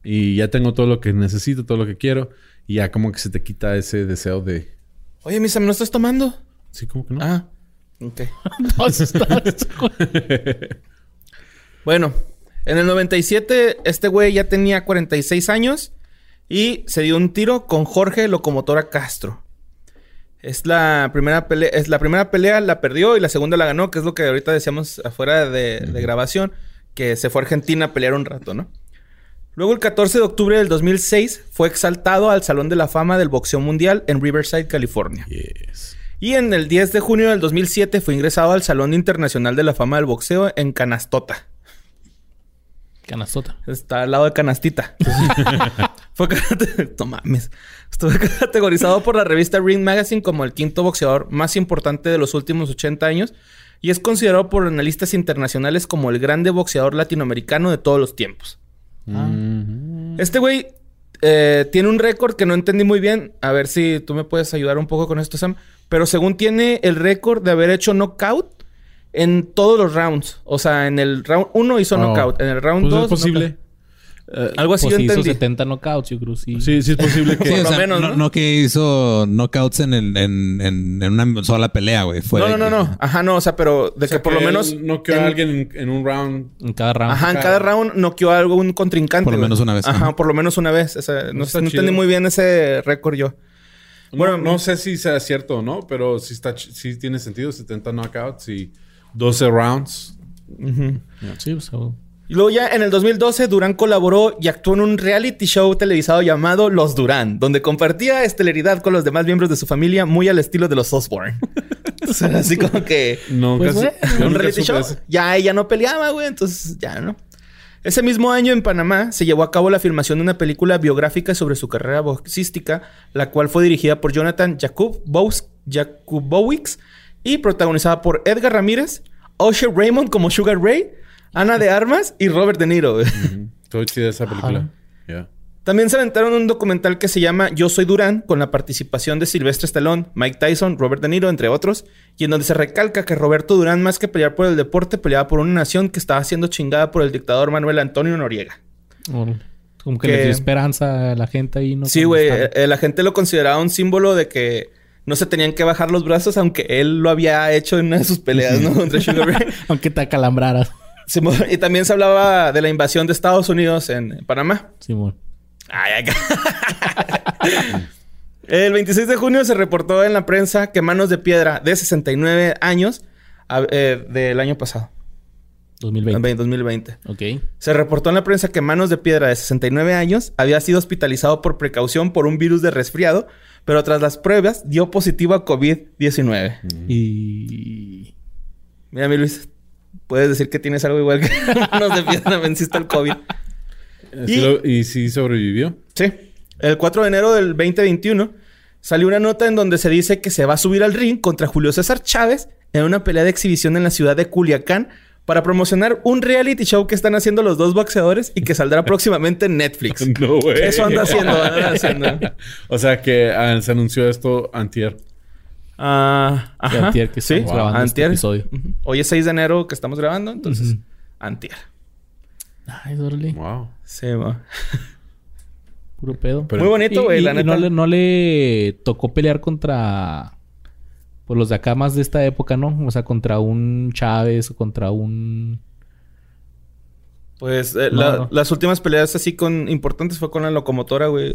Y ya tengo todo lo que necesito, todo lo que quiero. Y ya como que se te quita ese deseo de... Oye, Misa, ¿me no estás tomando? Sí, como que no. Ah, ok. Entonces, Bueno, en el 97 este güey ya tenía 46 años y se dio un tiro con Jorge Locomotora Castro. Es la primera pelea, es la primera pelea la perdió y la segunda la ganó, que es lo que ahorita decíamos afuera de, de grabación, que se fue a Argentina a pelear un rato, ¿no? Luego el 14 de octubre del 2006 fue exaltado al Salón de la Fama del Boxeo Mundial en Riverside, California. Yes. Y en el 10 de junio del 2007 fue ingresado al Salón Internacional de la Fama del Boxeo en Canastota. Canastota. Está al lado de Canastita. Fue no mames. Categorizado por la revista Ring Magazine como el quinto boxeador más importante de los últimos 80 años y es considerado por analistas internacionales como el grande boxeador latinoamericano de todos los tiempos. Mhm. Este güey eh, tiene un récord que no entendí muy bien. A ver si tú me puedes ayudar un poco con esto, Sam. Pero según tiene el récord de haber hecho knockout en todos los rounds. O sea, en el round 1 hizo Oh. knockout. En el round Pues 2... es posible. Eh, Algo así Pues yo hizo entendí. 70 knockouts, yo creo, sí. sí, sí es posible que... Sí, Por o sea, menos, no, ¿no? no que hizo knockouts en, el, en, en, en una sola pelea, güey. Fue No, no, no, que- no. Ajá, no. O sea, pero de O sea, que por lo menos... No quedó en- alguien en, en un round. En cada round. Ajá, en cada- cada round noqueó a algún contrincante. Por lo menos una vez, Ajá, ajá. por lo menos una vez. O sea, no, chido. entendí muy bien ese récord yo. Bueno, no sé si sea cierto o no, pero sí, está, ch- sí tiene sentido. 70 knockouts y 12 rounds. Sí, o sea, Y luego ya en el 2012 Durán colaboró y actuó en un reality show televisado llamado Los Durán, donde compartía estelaridad con los demás miembros de su familia muy al estilo de los Osborne. o sea, así como que No, Pues, casi- bueno. yo un reality show. eso. Ya ella no peleaba, güey, entonces ya no. Ese mismo año en Panamá se llevó a cabo la filmación de una película biográfica sobre su carrera boxística, la cual fue dirigida por Jonathan Jakub Jakubowicz y protagonizada por Edgar Ramírez, Usher Raymond como Sugar Ray, Ana de Armas y Robert De Niro. güey. Ujú. Estoy chida esa película. Ya. También se aventaron un documental que se llama Yo Soy Durán, con la participación de Silvestre Stallone, Mike Tyson, Robert De Niro, entre otros, y en donde se recalca que Roberto Durán, más que pelear por el deporte, peleaba por una nación que estaba siendo chingada por el dictador Manuel Antonio Noriega. como que, Que- le dio esperanza a la gente ahí, ¿no? Sí, güey, estaba- eh, la gente lo consideraba un símbolo de que no se tenían que bajar los brazos, aunque él lo había hecho en una de sus peleas, ¿no? Contra Sugar Ray. Aunque te acalambraras. Simón, y también se hablaba de la invasión de Estados Unidos en Panamá. Simón. Ay, ay, El 26 de junio se reportó en la prensa que Manos de Piedra, de 69 años, a- eh, del año pasado, 2020. en 2020. Ok. Se reportó en la prensa que Manos de Piedra, de 69 años, había sido hospitalizado por precaución por un virus de resfriado, pero tras las pruebas dio positivo a COVID-19. Y... Mira, mi Luis, puedes decir que tienes algo igual que Manos de venciste el COVID. ¿Sí Y- ¿Y sí sobrevivió? Sí. El 4 de enero del 2021 salió una nota en donde se dice que se va a subir al ring contra Julio César Chávez en una pelea de exhibición en la ciudad de Culiacán para promocionar un reality show que están haciendo los dos boxeadores y que saldrá próximamente en Netflix. No, güey. Eso anda haciendo, anda haciendo. o sea que ah, se anunció esto antier. Ah, ajá. antier que sí, grabando este antier. episodio. Hoy es 6 de enero que estamos grabando, entonces antier. Ay, órale. Wow. Sí, ma. Puro pedo. Pero- Muy bonito, güey, y- la y neta. no, le, no le tocó pelear contra... Pues los de acá más de esta época, ¿no? O sea, contra un Chávez o contra un... Pues eh, No, la- no. las últimas peleas así con importantes fue con la locomotora, güey.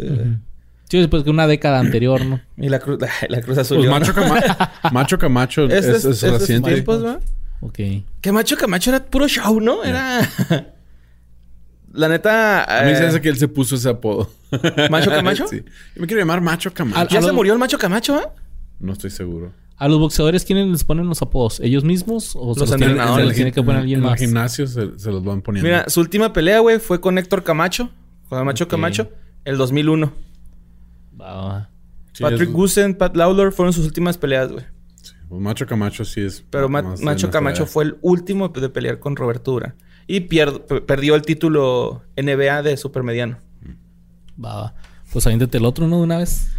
Sí, después que una década anterior, ¿no? Y la cruz, la cruz azul. Pues Macho Camacho, Macho Camacho es, es, es reciente. tiempos, ¿va? Ok. Que Macho Camacho era puro show, ¿no? Era. La neta. A mí se eh, hace que él se puso ese apodo. ¿Macho Camacho? sí. Yo me quiero llamar Macho Camacho. ¿Ya a se los- murió el Macho Camacho, ¿eh? No estoy seguro. ¿A los boxeadores quiénes les ponen los apodos? ¿Ellos mismos? ¿O Los los entrenadores. se los tiene que poner alguien en más? el gimnasio se, se los van poniendo. Mira, su última pelea, güey, fue con Héctor Camacho. Con Macho Ok. Camacho. El 2001. Sí, Patrick es- Gusen, Pat Lawler fueron sus últimas peleas, güey. pues Macho Camacho sí es. Pero Ma- Macho Camacho fue el último de pelear con Roberto Durán. Y perdió el título NBA de supermediano. Va, va. Pues aviéntate el otro, ¿no? De una vez.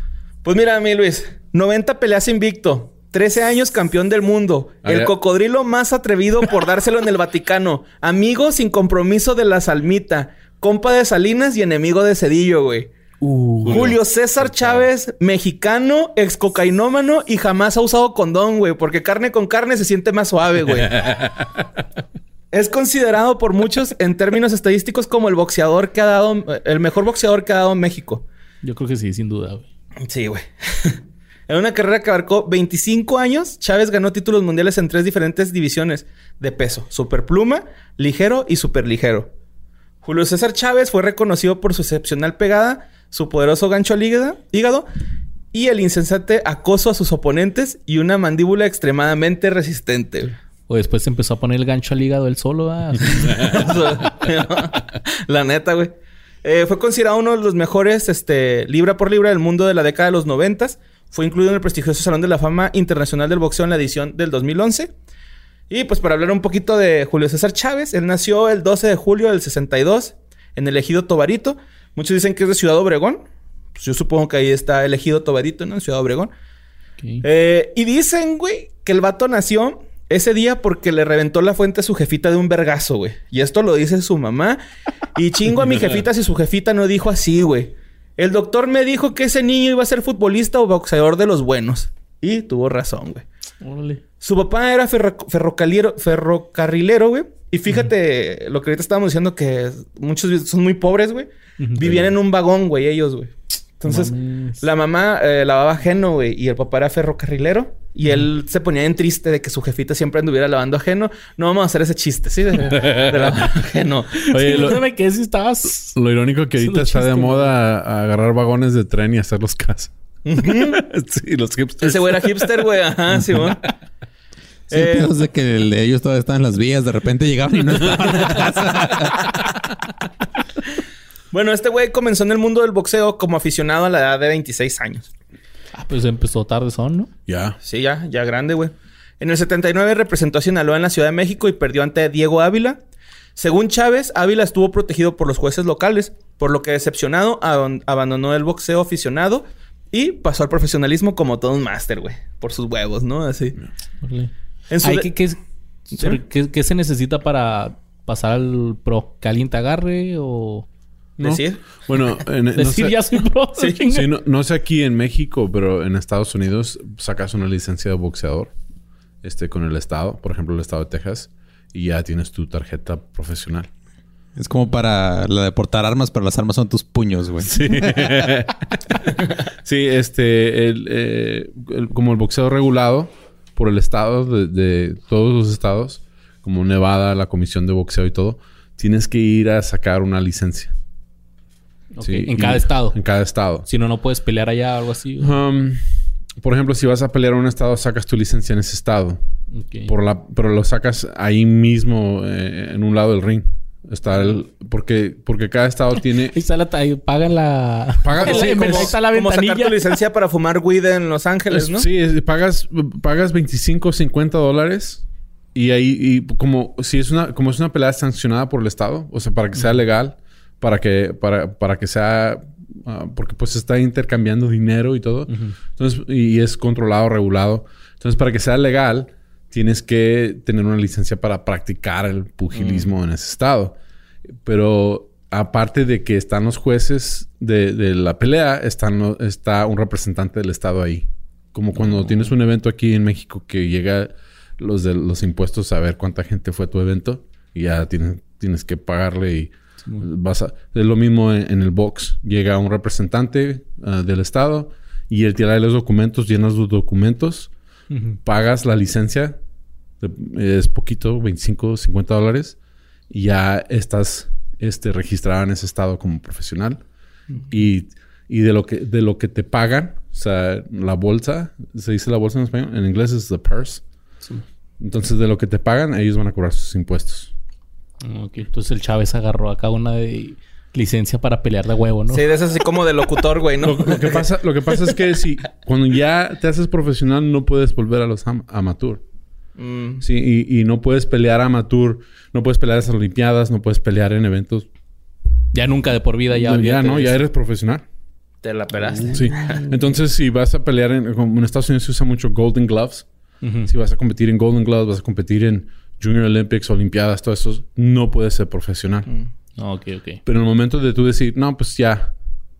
Pues mira, mi Luis, 90 peleas invicto, 13 años campeón del mundo, Ah, el ya. cocodrilo más atrevido por dárselo en el Vaticano, amigo sin compromiso de la Salmita, compa de Salinas y enemigo de Cedillo, güey. Julio César Chávez, mexicano, ex cocainómano y jamás ha usado condón, güey, porque carne con carne se siente más suave, güey. es considerado por muchos en términos estadísticos como el boxeador que ha dado, el mejor boxeador que ha dado México. Yo creo que sí, sin duda, güey. Sí, güey. en una carrera que abarcó 25 años, Chávez ganó títulos mundiales en tres diferentes divisiones de peso: superpluma, ligero y superligero. Julio César Chávez fue reconocido por su excepcional pegada, su poderoso gancho al hígado, y el insensate acoso a sus oponentes y una mandíbula extremadamente resistente. O después se empezó a poner el gancho al hígado él solo, la neta, güey. Eh, fue considerado uno de los mejores, este, libra por libra del mundo de la década de los noventas. Fue incluido en el prestigioso Salón de la Fama Internacional del Boxeo en la edición del 2011. Y pues para hablar un poquito de Julio César Chávez, él nació el 12 de julio del 62 en el ejido Tobarito. Muchos dicen que es de Ciudad Obregón. Pues yo supongo que ahí está el ejido Tobarito, ¿no? En Ciudad Obregón. Eh, y dicen, güey, que el vato nació ese día porque le reventó la fuente a su jefita de un vergazo, güey. Y esto lo dice su mamá. Y chingo a mi jefita si su jefita no dijo así, güey. El doctor me dijo que ese niño iba a ser futbolista o boxeador de los buenos. Y tuvo razón, güey. Órale. Su papá era ferro- ferrocaliero- ferrocarrilero, güey. Y fíjate lo que ahorita estábamos diciendo que muchos son muy pobres, güey. Vivían en un vagón, güey, ellos, güey. Entonces, mames. la mamá eh, lavaba ajeno, güey, y el papá era ferrocarrilero. Y él se ponía en triste de que su jefita siempre anduviera lavando ajeno. No vamos a hacer ese chiste, ¿sí? De, de lavar ajeno. Oye, Sí, lo, no me quedé si estabas... lo irónico que ahorita es está de moda a agarrar vagones de tren y hacerlos casa. sí, los hipsters. Ese güey era hipster, güey. Ajá, Simón. Sí, Eh, pedos de que el de ellos todavía estaban en las vías. De repente llegaban y no estaban en la casa. Bueno, este güey comenzó en el mundo del boxeo como aficionado a la edad de 26 años. Ah, pues empezó tarde son, ¿no? Ya. Sí, ya, ya grande, güey. En el 79 representó a Sinaloa en la Ciudad de México y perdió ante Diego Ávila. Según Chávez, Ávila estuvo protegido por los jueces locales, por lo que decepcionado abandonó el boxeo aficionado y pasó al profesionalismo como todo un máster, güey. Por sus huevos, ¿no? Así. Ay, ¿qué, sorry, ¿qué- qué se necesita para pasar al pro? ¿Caliente agarre o...? ¿No? ¿Decir? Bueno, en, no Decir sé- ya soy pro. Sí. Sí, no, no sé aquí en México, pero en Estados Unidos sacas una licencia de boxeador este, con el estado, por ejemplo, el estado de Texas, y ya tienes tu tarjeta profesional. Es como para la de portar armas, pero las armas son tus puños, güey. Sí. sí, este, el, eh, el- como el boxeo regulado por el estado de, de todos los estados, como Nevada, la comisión de boxeo y todo, tienes que ir a sacar una licencia. Sí, En cada estado. En cada estado. Si no, no puedes pelear allá o algo así. Um, por ejemplo, si vas a pelear en un estado, sacas tu licencia en ese estado. Ok. Por la, pero lo sacas ahí mismo, eh, en un lado del ring. Está el... Porque, porque cada estado tiene... Ahí está la... Ahí pagan la... Paga- Ahí sí, la- como- ahí está la Como sacar tu licencia para fumar weed en Los Ángeles, ¿no? Sí, es- pagas, pagas 25 o 50 dólares. Y ahí, y como si es una, como es una pelea sancionada por el Estado, o sea, para que sea legal, para que, para, para que sea, ah, porque pues se está intercambiando dinero y todo. Entonces, y es controlado, regulado. Entonces, para que sea legal, tienes que tener una licencia para practicar el pugilismo en ese estado. Pero aparte de que están los jueces de, de la pelea, están está un representante del estado ahí. Como cuando tienes un evento aquí en México que llega los de los impuestos a ver cuánta gente fue a tu evento y ya tienes, tienes que pagarle y Vas a- es lo mismo en, en el box. Llega un representante ah, del estado y él te da los documentos, llenas los documentos, pagas la licencia, es poquito, 25, 50 dólares, y ya estás este, registrado en ese estado como profesional. Y, y de, lo que, de lo que te pagan, o sea, la bolsa, se dice la bolsa en español, en inglés es the purse. Sí. Entonces, de lo que te pagan, ellos van a cobrar sus impuestos. Ok, Entonces el Chávez agarró acá una de licencia para pelear de huevo, ¿no? Sí, de esas así como de locutor, güey, ¿no? Lo, lo que pasa, lo que pasa es que si cuando ya te haces profesional, no puedes volver a los am- amateur. Mm. Sí, y, y no puedes pelear amateur, no puedes pelear en las Olimpiadas, no puedes pelear en eventos. Ya nunca de por vida, ya. Ya, no, ya eres profesional. Te la pelaste. Sí. Entonces, si vas a pelear en, como en Estados Unidos se usa mucho Golden Gloves. Si vas a competir en Golden Gloves, vas a competir en Junior Olympics, Olimpiadas, todo eso, no puedes ser profesional. Mm. Ok, ok. Pero en el momento de tú decir, no, pues ya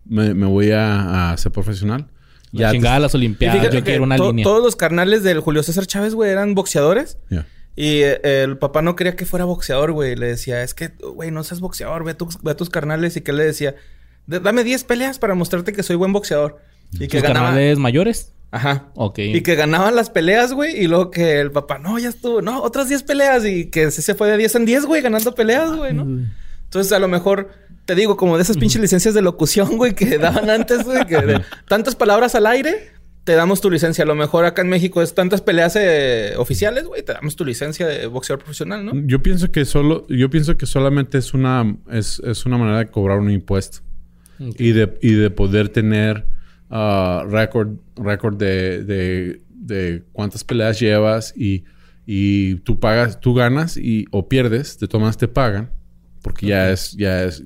me, me voy a, a ser profesional, Ya chingada las Olimpiadas. fíjate Yo que quiero una to- línea. todos los carnales del Julio César Chávez, güey, eran boxeadores. Y eh, el papá no quería que fuera boxeador, güey. Le decía, es que, güey, no seas boxeador, ve a, tus, ve a tus carnales. Y que él le decía, "D- dame 10 peleas para mostrarte que soy buen boxeador. Y que ¿Tus ganaba. canales mayores? Ajá. Ok. Y que ganaban las peleas, güey. Y luego que el papá, no, ya estuvo, no, otras 10 peleas. Y que se se fue de 10 en 10, güey, ganando peleas, güey, ¿no? Entonces, a lo mejor, te digo, como de esas pinches licencias de locución, güey, que daban antes, güey, que de tantas palabras al aire, te damos tu licencia. A lo mejor acá en México es tantas peleas eh, oficiales, güey, te damos tu licencia de boxeador profesional, ¿no? Yo pienso que solo, yo pienso que solamente es una, es, es una manera de cobrar un impuesto. Y de, y de poder tener ah, récord récord de, de, de cuántas peleas llevas y, y tú pagas, tú ganas y, o pierdes, de todas maneras te pagan, porque ya es, ya es,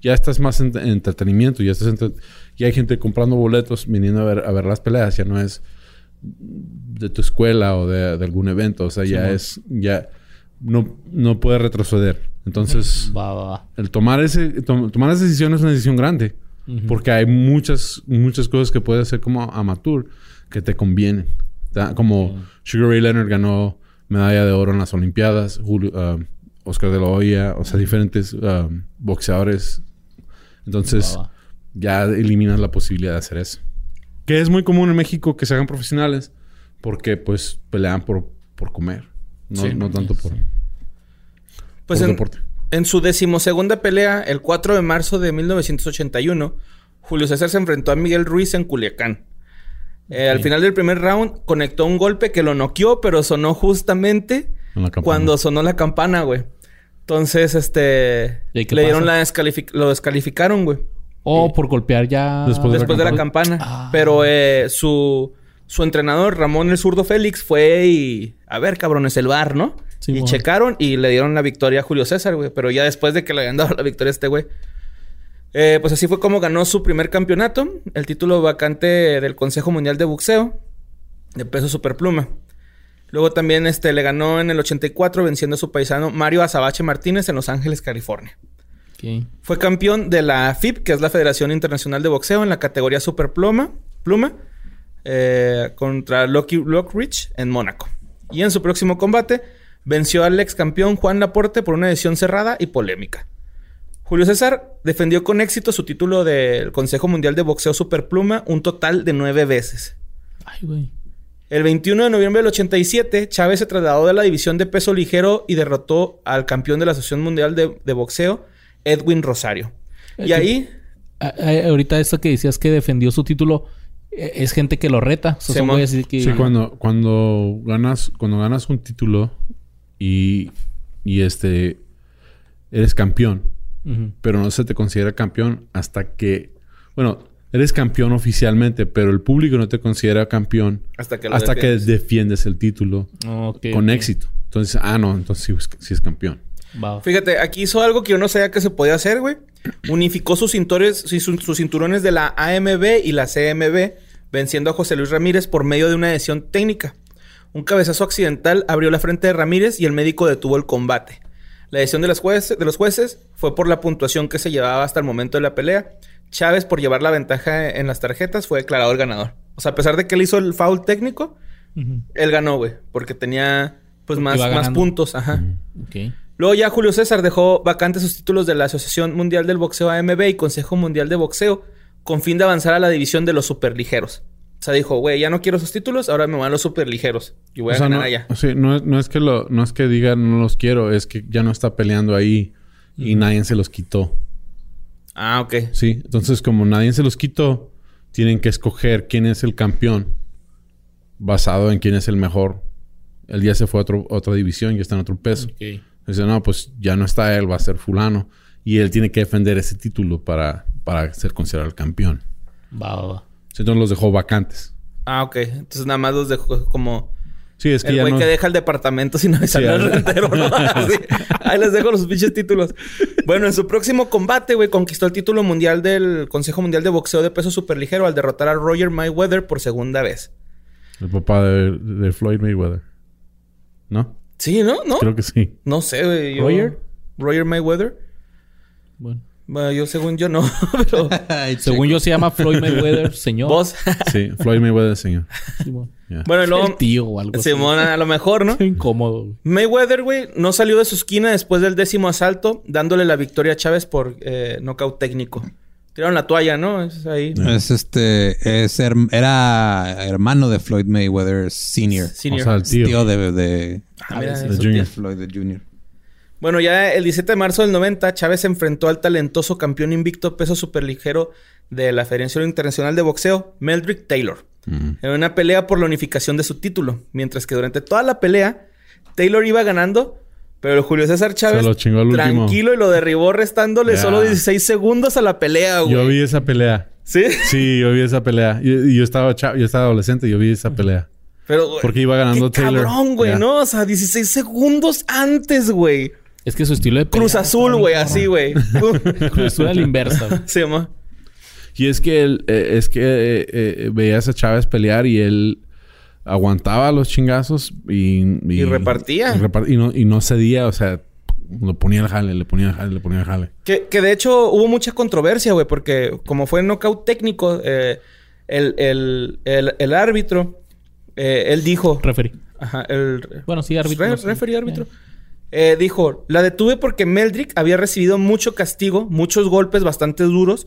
ya estás más en, en entretenimiento, ya estás entre- ya hay gente comprando boletos, viniendo a ver, a ver las peleas, ya no es de tu escuela o de, de algún evento, o sea, ya es, ya no, no puedes retroceder. Entonces, Va, va, va. el tomar ese to- tomar esa decisión es una decisión grande porque hay muchas muchas cosas que puedes hacer como amateur que te convienen. Como Sugar Ray Leonard ganó medalla de oro en las Olimpiadas Julio, um, Oscar de la Hoya o sea diferentes um, boxeadores. Entonces ya eliminas la posibilidad de hacer eso. Que es muy común en México que se hagan profesionales porque pues pelean por por comer no, Sí. no tanto por, Pues por en, deporte. en su decimosegunda pelea, el 4 de marzo de 1981, Julio César se enfrentó a Miguel Ruiz en Culiacán. Eh, Al final del primer round, conectó un golpe que lo noqueó, pero sonó justamente cuando sonó la campana, güey. Entonces, este... ¿Y qué Le dieron pasa? la descalific- lo descalificaron, güey. O por golpear ya. Después de la Después de la campana. Ah. Pero eh, su, su entrenador, Ramón el zurdo Félix, fue y... A ver, cabrones, el bar, ¿no? Sí, y checaron y le dieron la victoria a Julio César, güey. Pero ya después de que le habían dado la victoria a este güey. Eh, pues así fue como ganó su primer campeonato. El título vacante del Consejo Mundial de Boxeo. De peso superpluma. Luego también este, le ganó en el 84 venciendo a su paisano Mario Azabache Martínez en Los Ángeles, California. Fue campeón de la FIB, que es la Federación Internacional de Boxeo, en la categoría Superpluma, pluma, eh, contra Lucky Lockridge en Mónaco. Y en su próximo combate venció al ex campeón Juan Laporte por una decisión cerrada y polémica. Julio César defendió con éxito su título del Consejo Mundial de Boxeo Superpluma un total de nueve veces. Ay, güey. El 21 de noviembre del 87, Chávez se trasladó de la división de peso ligero y derrotó al campeón de la Asociación Mundial de, de Boxeo, Edwin Rosario. Y ahí, Ah, ah, ahorita esto que decías que defendió su título eh, es gente que lo reta. O sea, güeyes así que. Sí, cuando, cuando ganas, cuando ganas un título y, y este eres campeón, pero no se te considera campeón hasta que, bueno, eres campeón oficialmente, pero el público no te considera campeón hasta que hasta que defiendes. defiendes el título con éxito. Entonces, ah, no, entonces sí, es- sí es campeón. Fíjate, aquí hizo algo que yo no sabía que se podía hacer, güey. Unificó sus sus, sus cinturones de la AMB y la CMB, venciendo a José Luis Ramírez por medio de una decisión técnica. Un cabezazo accidental abrió la frente de Ramírez y el médico detuvo el combate. La decisión de, las jueces- de los jueces fue por la puntuación que se llevaba hasta el momento de la pelea. Chávez, por llevar la ventaja en las tarjetas, fue declarado el ganador. O sea, a pesar de que él hizo el foul técnico, él ganó, güey. Porque tenía, pues, Porque más, más puntos. Ajá. Luego ya Julio César dejó vacantes sus títulos de la Asociación Mundial del Boxeo AMB y Consejo Mundial de Boxeo con fin de avanzar a la división de los superligeros. O sea, dijo, güey, ya no quiero esos títulos, ahora me van los superligeros y voy O a sea, ganar no, allá. sí, no, es- no es que lo, no es que diga no los quiero, es que ya no está peleando ahí y nadie se los quitó. Ah, ok. Sí, entonces como nadie se los quitó, tienen que escoger quién es el campeón basado en quién es el mejor. Él ya se fue a otro- otra división, ya está en otro peso. Ok. Dice, no, pues ya no está él, va a ser fulano. Y él tiene que defender ese título para, para ser considerado el campeón. Va, va, va. Entonces los dejó vacantes. Ah, ok. Entonces nada más los dejó como Sí, es que el ya güey no... que deja el departamento sin avisarle Sí, al rentero, ¿no? Así. Ahí les dejo los pinches títulos. Bueno, en su próximo combate, güey, conquistó el título mundial del Consejo Mundial de Boxeo de peso superligero al derrotar a Roger Mayweather por segunda vez. El papá de, de Floyd Mayweather. ¿No? Sí, ¿no? ¿No? Creo que sí. No sé, güey. yo- ¿Roger? Roger Mayweather. Bueno. Bueno, yo según yo no, pero Según yo se llama Floyd Mayweather, señor. vos. Sí, Floyd Mayweather, señor. Bueno, luego El tío o algo así. Simón a lo mejor, ¿no? Qué incómodo. güey. Mayweather, güey, no salió de su esquina después del décimo asalto, dándole la victoria a Chávez por eh, nocaut técnico. Tiraron la toalla, ¿no? Es ahí. Es este... Es her- era hermano de Floyd Mayweather Senior. Senior. O sea, el Es tío. tío de... de Ah, mira, de. Floyd de Junior. Bueno, ya el 17 de marzo del 90, Chávez se enfrentó al talentoso campeón invicto peso superligero de la Federación Internacional de Boxeo, Meldrick Taylor, en una pelea por la unificación de su título. Mientras que durante toda la pelea, Taylor iba ganando, pero Julio César Chávez, lo último. tranquilo y lo derribó restándole solo 16 segundos a la pelea, güey. Yo vi esa pelea. ¿Sí? Sí, yo vi esa pelea. Y, y yo estaba yo estaba adolescente y yo vi esa pelea. Pero, güey, Porque iba ganando qué Taylor. cabrón, güey. ¿no? O sea, 16 segundos antes, güey. Es que su estilo de pelea Cruz Azul, güey, así, güey. Cruz Azul a la inversa. güey. Se llama. Y es que él, eh, es que eh, eh, veías a Chávez pelear y él aguantaba los chingazos y... Y repartía. Y, no, y no cedía, o sea, lo ponía al jale, le ponía al jale, le ponía al jale. Que, que de hecho hubo mucha controversia, güey, porque como fue knockout técnico, eh, el, el, el, el árbitro, eh, él dijo... Referí. Ajá, el... Bueno, sí, árbitro. Re- no sé. referee, árbitro. Eh, dijo, la detuve porque Meldrick había recibido mucho castigo, muchos golpes bastante duros,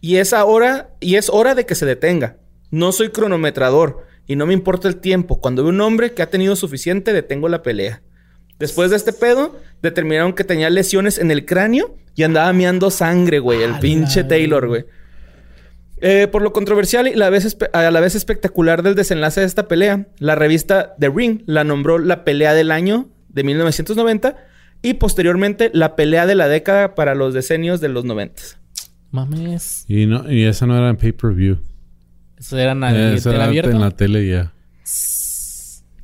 y es ahora, y es hora de que se detenga. No soy cronometrador y no me importa el tiempo. Cuando veo un hombre que ha tenido suficiente, detengo la pelea. Después de este pedo, determinaron que tenía lesiones en el cráneo y andaba meando sangre, güey. El pinche Taylor, güey. Eh, por lo controversial y la vez a la vez espectacular del desenlace de esta pelea, la revista The Ring la nombró la pelea del año de 1990 y posteriormente la pelea de la década para los decenios de los 90. Mames. Y, no, y esa no era en pay-per-view. Eso era en la Eh, esa tele era abierta. en la tele ya.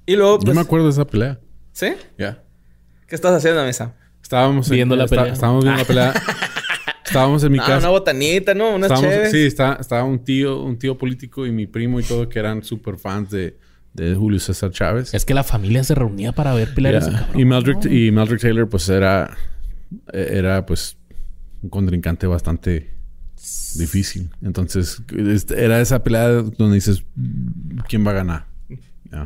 Y luego, Yo pues, me acuerdo de esa pelea. ¿sí? Ya. ¿Qué estás haciendo, mesa? Estábamos en- Viendo la está- pelea. Estábamos viendo la pelea. estábamos en mi Ah, casa. una botanita, ¿no? Estábamos- chéves. sí, está- estaba un tío, un tío político y mi primo y todo que eran súper fans de, de Julio César Chávez. Es que la familia se reunía para ver pelear a ese Ya. cabrón. Y Meldrick, y Meldrick Taylor, pues era, era pues un contrincante bastante difícil. Entonces, era esa pelea donde dices, ¿quién va a ganar?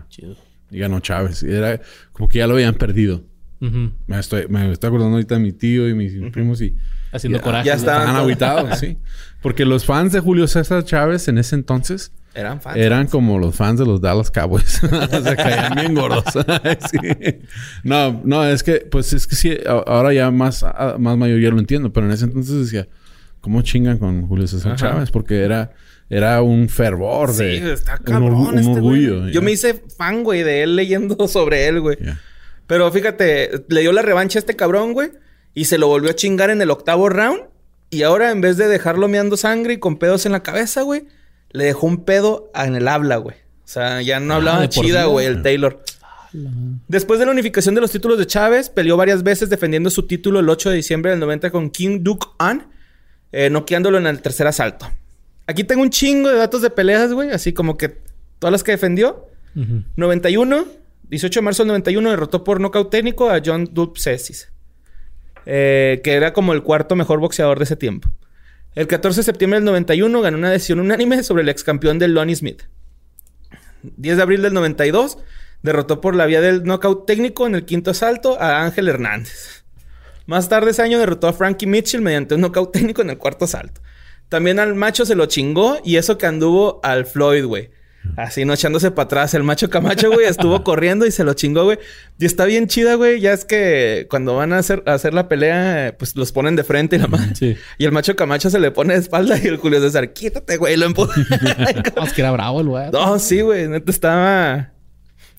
Chido. Y ganó Chávez. Y era como que ya lo habían perdido. Me estoy, me estoy acordando ahorita de mi tío y mis primos y... Haciendo ya- coraje. ya ¿no? Estaban todo. aguitados, sí. Porque los fans de Julio César Chávez en ese entonces Eran fans. eran como los fans de los Dallas Cowboys. o sea, caían bien gordos. Sí. No, no, es que, pues es que sí, ahora ya más, más mayor ya lo entiendo, pero en ese entonces decía, ¿cómo chingan con Julio César Ajá. Chávez? Porque era, era un fervor Sí, de. está un cabrón orgu- un, este güey. orgullo. Yo me hice fan, güey, de él leyendo sobre él, güey. Pero fíjate, le dio la revancha a este cabrón, güey. Y se lo volvió a chingar en el octavo round. Y ahora, en vez de dejarlo meando sangre y con pedos en la cabeza, güey, le dejó un pedo en el habla, güey. O sea, ya no Ah, hablaba chida, güey, el Taylor. Después de la unificación de los títulos de Chávez, peleó varias veces defendiendo su título el 8 de diciembre del 90 con King Duke An, eh, noqueándolo en el tercer asalto. Aquí tengo un chingo de datos de peleas, güey, así como que todas las que defendió. Ujú. 91, 18 de marzo del 91, derrotó por nocaut técnico a John Dupsessis, eh, que era como el cuarto mejor boxeador de ese tiempo. El 14 de septiembre del 91 ganó una decisión unánime sobre el ex campeón del Lonnie Smith. 10 de abril del 92 derrotó por la vía del nocaut técnico en el quinto asalto a Ángel Hernández. Más tarde ese año derrotó a Frankie Mitchell mediante un knockout técnico en el cuarto asalto. También al macho se lo chingó y eso que anduvo al Floyd, güey. Así, no echándose para atrás. El macho Camacho, güey, estuvo corriendo y se lo chingó, güey. Y está bien chida, güey. Ya es que cuando van a hacer, a hacer la pelea, pues los ponen de frente y la madre. Sí. Y el macho Camacho se le pone de espalda y el Julio César, quítate, güey, lo empuja. No, es que era bravo el güey. no, sí, güey, neta estaba.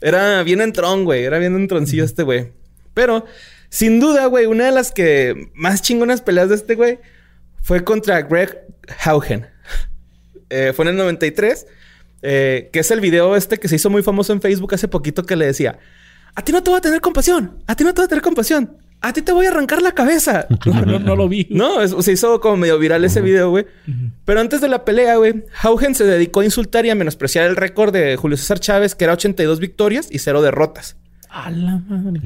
Era bien entrón, güey. Era bien entroncillo este güey. Pero, sin duda, güey, una de las que más chingonas peleas de este güey fue contra Greg Haugen. Eh, fue en el 93. Eh, que es el video este que se hizo muy famoso en Facebook hace poquito que le decía: A ti no te voy a tener compasión. A ti no te voy a tener compasión. A ti te voy a arrancar la cabeza. No, no, no lo vi. No, es- se hizo como medio viral ese video, güey. Pero antes de la pelea, güey, Haugen se dedicó a insultar y a menospreciar el récord de Julio César Chávez, que era 82 victorias y 0 derrotas. A la madre.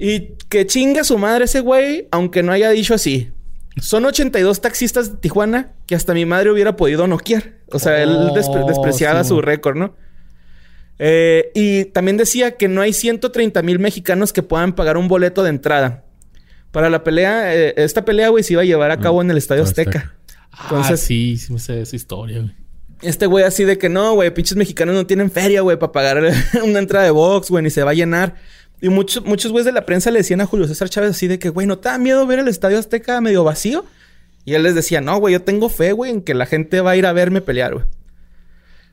Y que chinga su madre ese güey, aunque no haya dicho así. Son 82 taxistas de Tijuana que hasta mi madre hubiera podido noquear. O sea, él Oh, despre- despreciaba sí, su récord, ¿no? Eh, y también decía que no hay 130 mil mexicanos que puedan pagar un boleto de entrada. Para la pelea, eh, esta pelea, güey, se iba a llevar a cabo en el Estadio Azteca. Ah, sí, sí me sé esa historia, güey. Este güey así de que no, güey, pinches mexicanos no tienen feria, güey, para pagar una entrada de box, güey, ni se va a llenar. Y muchos, muchos güeyes de la prensa le decían a Julio César Chávez así de que, güey, ¿no te da miedo ver el Estadio Azteca medio vacío? Y él les decía, no, güey, yo tengo fe, güey, en que la gente va a ir a verme pelear, güey.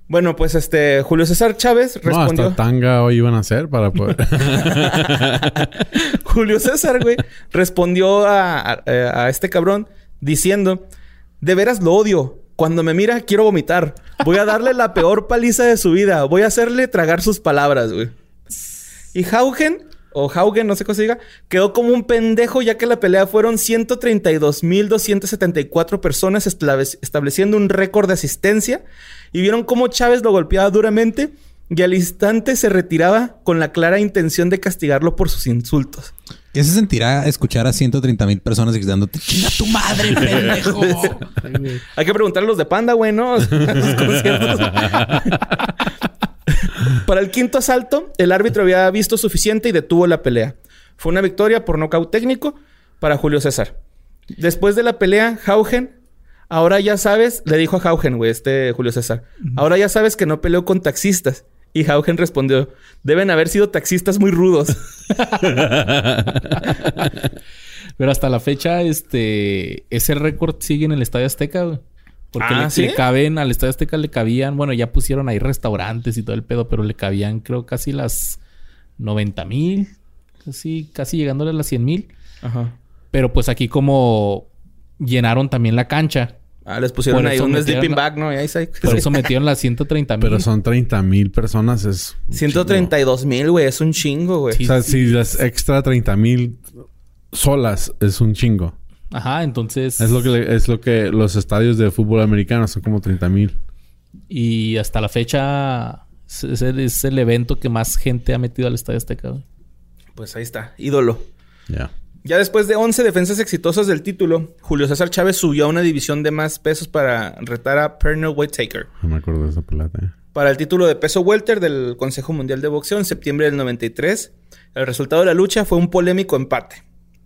Bueno, pues este, Julio César Chávez No, respondió. hasta tanga hoy iban a hacer para poder... Julio César, güey, respondió a, a- a este cabrón diciendo: De veras lo odio. Cuando me mira, quiero vomitar. Voy a darle la peor paliza de su vida. Voy a hacerle tragar sus palabras, güey. Y Haugen, o Haugen, no sé cómo se diga, quedó como un pendejo ya que la pelea fueron 132.274 personas establec- estableciendo un récord de asistencia y vieron cómo Chávez lo golpeaba duramente y al instante se retiraba con la clara intención de castigarlo por sus insultos. ¿Qué se sentirá escuchar a 130 mil personas gritándote chinga tu madre, pendejo? Hay que preguntarle a los de Panda, güey, ¿no? Para el quinto asalto, el árbitro había visto suficiente y detuvo la pelea. Fue una victoria por nocaut técnico para Julio César. Después de la pelea, Haugen, ahora ya sabes, le dijo a Haugen, güey, este Julio César, ahora ya sabes que no peleó con taxistas. Y Haugen respondió, deben haber sido taxistas muy rudos. Pero hasta la fecha, este... Ese récord sigue en el Estadio Azteca, güey. Porque Ah, le, ¿sí? le caben... Al Estadio Azteca le cabían... Bueno, ya pusieron ahí restaurantes y todo el pedo. Pero le cabían, creo, casi las 90 mil. Casi, casi llegándole a las 100 mil. Ajá. Pero pues aquí como... Llenaron también la cancha. Ah, les pusieron ahí un sleeping bag, ¿no? Y ahí se... Por eso metieron las 130 mil. Pero son 30 mil personas. Es... un 132 mil, güey. Es un chingo, güey. Sí. O sea, si las extra 30 mil solas es un chingo. Ajá, entonces... Es lo que le- es lo que los estadios de fútbol americano son como 30 mil. Y hasta la fecha... Es el, es el evento que más gente ha metido al Estadio Azteca, güey. Pues ahí está. Ídolo. Ya. Ya después de 11 defensas exitosas del título, Julio César Chávez subió a una división de más pesos para retar a Pernell Whitaker No me acuerdo de esa pelota. eh. para el título de peso welter del Consejo Mundial de Boxeo en septiembre del 93. El resultado de la lucha fue un polémico empate.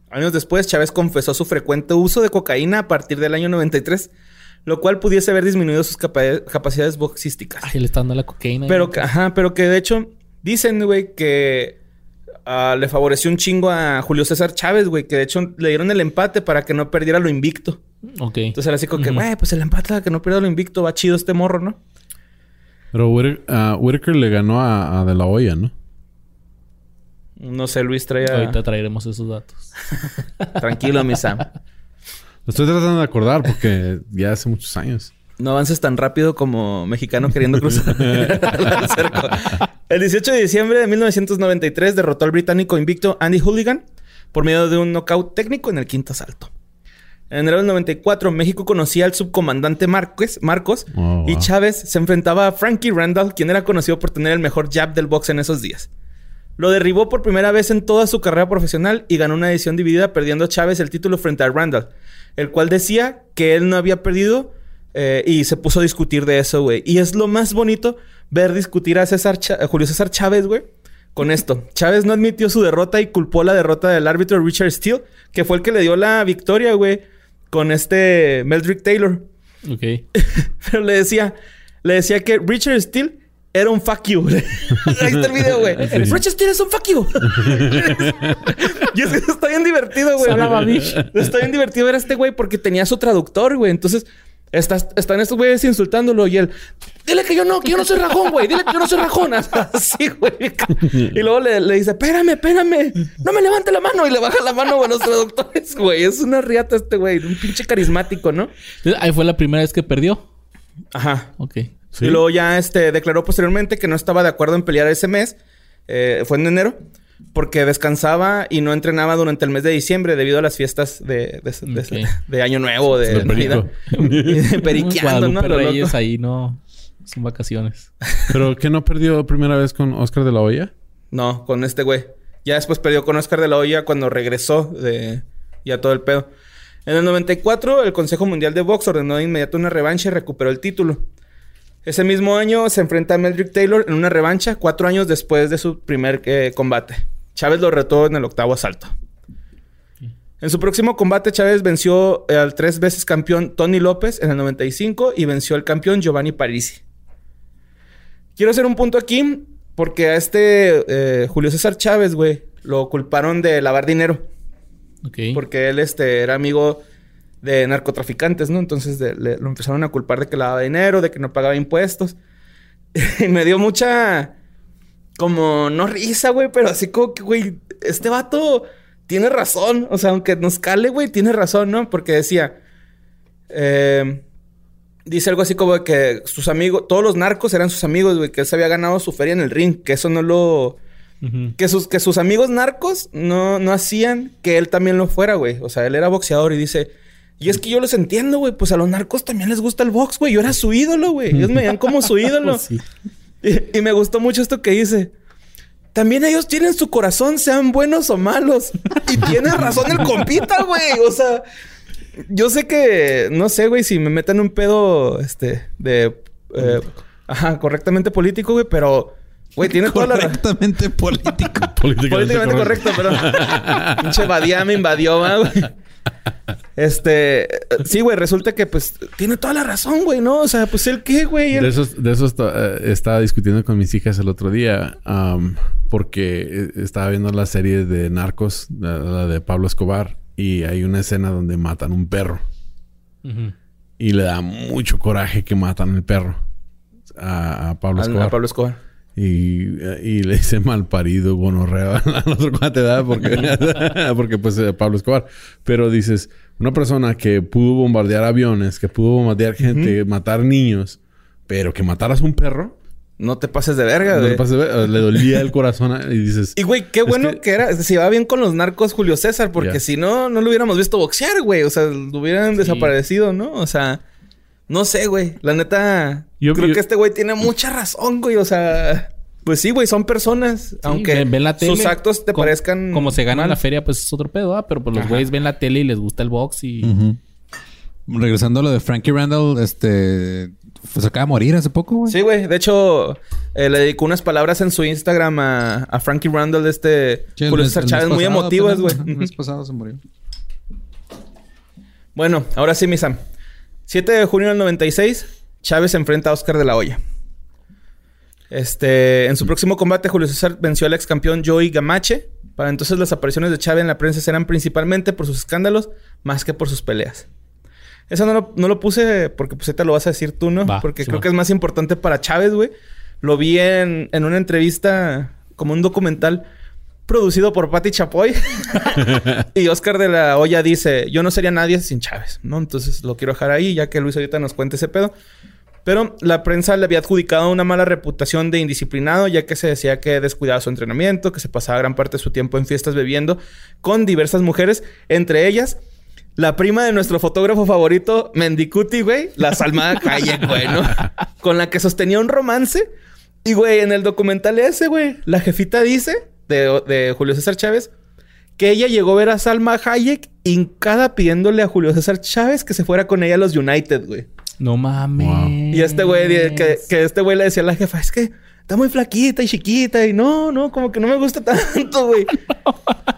Años después, Chávez confesó su frecuente uso de cocaína a partir del año 93, lo cual pudiese haber disminuido sus capa- capacidades boxísticas. Ay, le está dando la cocaína. Pero, que- ajá, pero que de hecho dicen, güey, que ah, le favoreció un chingo a Julio César Chávez, güey, que de hecho le dieron el empate para que no perdiera lo invicto. Ok. Entonces era así como que, güey, pues el empate para que no pierda lo invicto, va chido este morro, ¿no? Pero Whitaker, Whitaker le ganó a, a De La Hoya, ¿no? No sé, Luis traía. Ahorita traeremos esos datos. Tranquilo, mi Sam. Lo estoy tratando de acordar porque ya hace muchos años. No avances tan rápido como mexicano queriendo cruzar el cerco. El 18 de diciembre de 1993 derrotó al británico invicto Andy Hooligan por medio de un knockout técnico en el quinto asalto. En enero del 94, México conocía al subcomandante Marcos Oh, y. Chávez se enfrentaba a Frankie Randall, quien era conocido por tener el mejor jab del box en esos días. Lo derribó por primera vez en toda su carrera profesional y ganó una edición dividida perdiendo Chávez el título frente a Randall, el cual decía que él no había perdido eh, y se puso a discutir de eso, güey. Y es lo más bonito ver discutir a César a Julio César Chávez, güey, con esto. Chávez no admitió su derrota y culpó la derrota del árbitro Richard Steele, que fue el que le dio la victoria, güey, con este Meldrick Taylor. Ok. Pero le decía, le decía que Richard Steele era un fuck you. Ahí está el video, güey. Richard Steele es un fuck you. y es que está bien divertido, güey. Está bien divertido ver a este güey porque tenía su traductor, güey. Entonces, estás- están estos güeyes insultándolo y él, dile que yo no, que yo no soy rajón, güey. Dile que yo no soy rajón. Así, güey. Y luego le, le dice, espérame, espérame. No me levante la mano. Y le baja la mano a los traductores, güey. Es una riata este güey. Un pinche carismático, ¿no? Ahí fue la primera vez que perdió. Ajá. Ok. Sí. Y luego ya este, declaró posteriormente que no estaba de acuerdo en pelear ese mes. Eh, fue en enero. Porque descansaba y no entrenaba durante el mes de diciembre debido a las fiestas de, de, de- de Año Nuevo, de Navidad. perico. Periqueando, ¿no? Reyes ahí no... Son vacaciones. ¿Pero qué no perdió primera vez con Oscar de la Hoya? No, con este güey. Ya después perdió con Oscar de la Hoya cuando regresó de ya todo el pedo. En el 94, el Consejo Mundial de Box ordenó de inmediato una revancha y recuperó el título. Ese mismo año se enfrenta a Meldrick Taylor en una revancha, cuatro años después de su primer eh, combate. Chávez lo retó en el octavo asalto. En su próximo combate, Chávez venció eh, al tres veces campeón Tony López en el 95 y venció al campeón Giovanni Parisi. Quiero hacer un punto aquí porque a este eh, Julio César Chávez, güey, lo culparon de lavar dinero. Ok. Porque él este, era amigo de narcotraficantes, ¿no? Entonces de- le- lo empezaron a culpar de que lavaba dinero, de que no pagaba impuestos. y me dio mucha... Como, no risa, güey, pero así como que, güey, este vato tiene razón. O sea, aunque nos cale, güey, tiene razón, ¿no? Porque decía... eh, dice algo así como que sus amigos... Todos los narcos eran sus amigos, güey. Que él se había ganado su feria en el ring. Que eso no lo... Que sus, que sus amigos narcos no, no hacían que él también lo fuera, güey. O sea, él era boxeador y dice... Y es que yo los entiendo, güey. Pues a los narcos también les gusta el box, güey. Yo era su ídolo, güey. Ellos me veían como su ídolo. Pues sí. y, y me gustó mucho esto que dice. También ellos tienen su corazón, sean buenos o malos. Y tiene razón el compita, güey. O sea... Yo sé que... No sé, güey. Si me meten un pedo... Este... De... eh, ajá. Correctamente político, güey. Pero... Güey, tiene toda la razón. Correctamente político. Políticamente correcto, pero... Pinche Badía me invadió, ¿va, güey. Este... Sí, güey. Resulta que, pues... Tiene toda la razón, güey, ¿no? O sea, pues... ¿El qué, güey? De eso, de eh, estaba discutiendo con mis hijas el otro día. porque eh, estaba viendo la serie de Narcos, la, la de Pablo Escobar. Y hay una escena donde matan un perro. Y le da mucho coraje que matan al perro. A, a Pablo Escobar. a Pablo Escobar. Y, y le dice mal parido, gonorrea al otro cuate, ¿verdad? Porque, porque pues eh, Pablo Escobar. Pero dices, una persona que pudo bombardear aviones, que pudo bombardear gente, matar niños, pero que mataras un perro, No te pases de verga, no güey. le, pases de ver- le dolía el corazón y dices, Y, güey, qué bueno que- que... era. Se iba bien con los narcos Julio César. Porque si no, no lo hubiéramos visto boxear, güey. O sea, lo hubieran Sí. desaparecido, ¿no? O sea... No sé, güey. La neta... Yo- creo yo- que este güey tiene mucha razón, güey. O sea... Pues sí, güey. Son personas. aunque ven- ven la tele, sus actos te parezcan... Como se gana mal. la feria, pues es otro pedo, ¿ah? Pero pues los güeyes ven la tele y les gusta el box y... Regresando a lo de Frankie Randall, este... Pues acaba de morir hace poco, güey. Sí, güey. De hecho, eh, le dedicó unas palabras en su Instagram a, a Frankie Randall de este Sí, el Julio César Chávez. Muy emotivas, güey. El mes pasado se murió. Bueno, ahora sí, mi Sam. 7 de junio del 96, Chávez se enfrenta a Oscar de la Hoya. Este, en su próximo combate, Julio César venció al ex campeón Joey Gamache. Para entonces, las apariciones de Chávez en la prensa eran principalmente por sus escándalos, más que por sus peleas. Eso no lo, no lo puse porque pues ahorita lo vas a decir tú, ¿no? Va, porque sí, creo va. que es más importante para Chávez, güey. Lo vi en, en una entrevista, como un documental producido por Patti Chapoy. y Oscar de la Hoya dice, yo no sería nadie sin Chávez, ¿no? Entonces lo quiero dejar ahí, ya que Luis ahorita nos cuente ese pedo. Pero la prensa le había adjudicado una mala reputación de indisciplinado, ya que se decía que descuidaba su entrenamiento, que se pasaba gran parte de su tiempo en fiestas bebiendo con diversas mujeres, entre ellas la prima de nuestro fotógrafo favorito, Mendicuti, güey, la Salma Hayek, güey, ¿no? Con la que sostenía un romance. Y, güey, en el documental ese, güey, la jefita dice, de, de Julio César Chávez, que ella llegó a ver a Salma Hayek hincada pidiéndole a Julio César Chávez que se fuera con ella a los United, güey. No mames. Wow. Y este güey, que, que este güey le decía a la jefa, es que está muy flaquita y chiquita. Y no, no, como que no me gusta tanto, güey.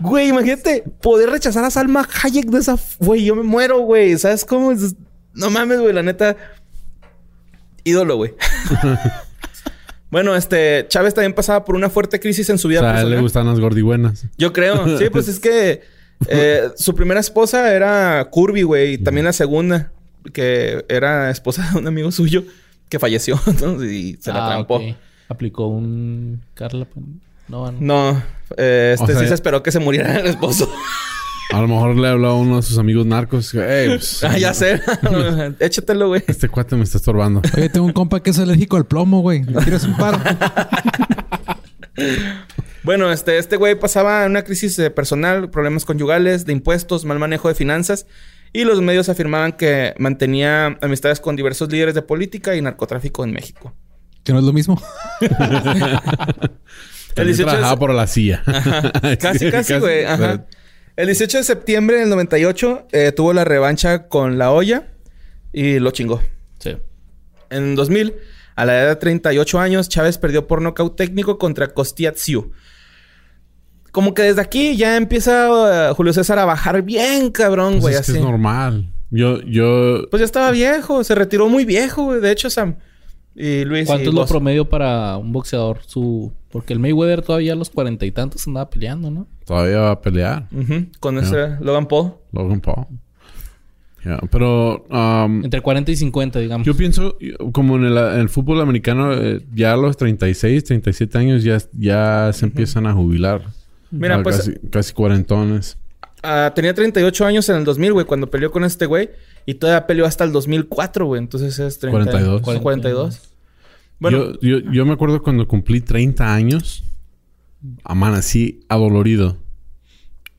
Güey, imagínate poder rechazar a Salma Hayek de esa... f- Güey, yo me muero, güey. ¿Sabes cómo? Es- No mames, güey. La neta... Ídolo, güey. bueno, este... Chávez también pasaba por una fuerte crisis en su O vida a él le personal. gustan las gordibuenas. Yo creo. Sí, pues es que eh, su primera esposa era Curvy, güey. Y también la segunda, que era esposa de un amigo suyo que falleció ¿no? y se la Ah, trampó. Aplicó un... Carla... No, no. No, eh, este O sea, sí se esperó que se muriera el esposo. A lo mejor le habló a uno de sus amigos narcos. Ey, pues, ah, ya sé. Échatelo, güey. Este cuate me está estorbando. Oye, tengo un compa que es alérgico al plomo, güey. ¿Le quieres un paro? Bueno, este, este güey pasaba una crisis eh, personal, problemas conyugales, de impuestos, mal manejo de finanzas. Y los medios afirmaban que mantenía amistades con diversos líderes de política y narcotráfico en México. Que no es lo mismo. El 18 También de trabajaba por la CIA. Casi, casi, güey. Ajá. El 18 de septiembre del 98 eh, tuvo la revancha con La Hoya y lo chingó. Sí. En 2000, a la edad de 38 años, Chávez perdió por nocaut técnico contra Kostiatsiu. Como que desde aquí ya empieza eh, Julio César a bajar bien, cabrón, Pues güey, es que así. es normal. Yo, yo... Pues ya estaba viejo, se retiró muy viejo, güey. De hecho, Sam y Luis. ¿Cuánto es lo vos. promedio para un boxeador? Su... Porque el Mayweather todavía a los cuarenta y tantos andaba peleando, ¿no? Todavía va a pelear. Con ese Logan Paul. Logan Paul. Ya, Pero... um, Entre 40 y 50, digamos. Yo pienso, como en el, en el fútbol americano, eh, ya a los 36, 37 años ya, ya se empiezan a jubilar. Mira, Ah, pues Casi, casi cuarentones. Ah, tenía 38 años en el 2000, güey, cuando peleó con este güey. Y todavía peleó hasta el 2004, güey. Entonces es 30, 42. 42. Bueno, Yo, yo, yo me acuerdo cuando cumplí 30 años, amanecí adolorido.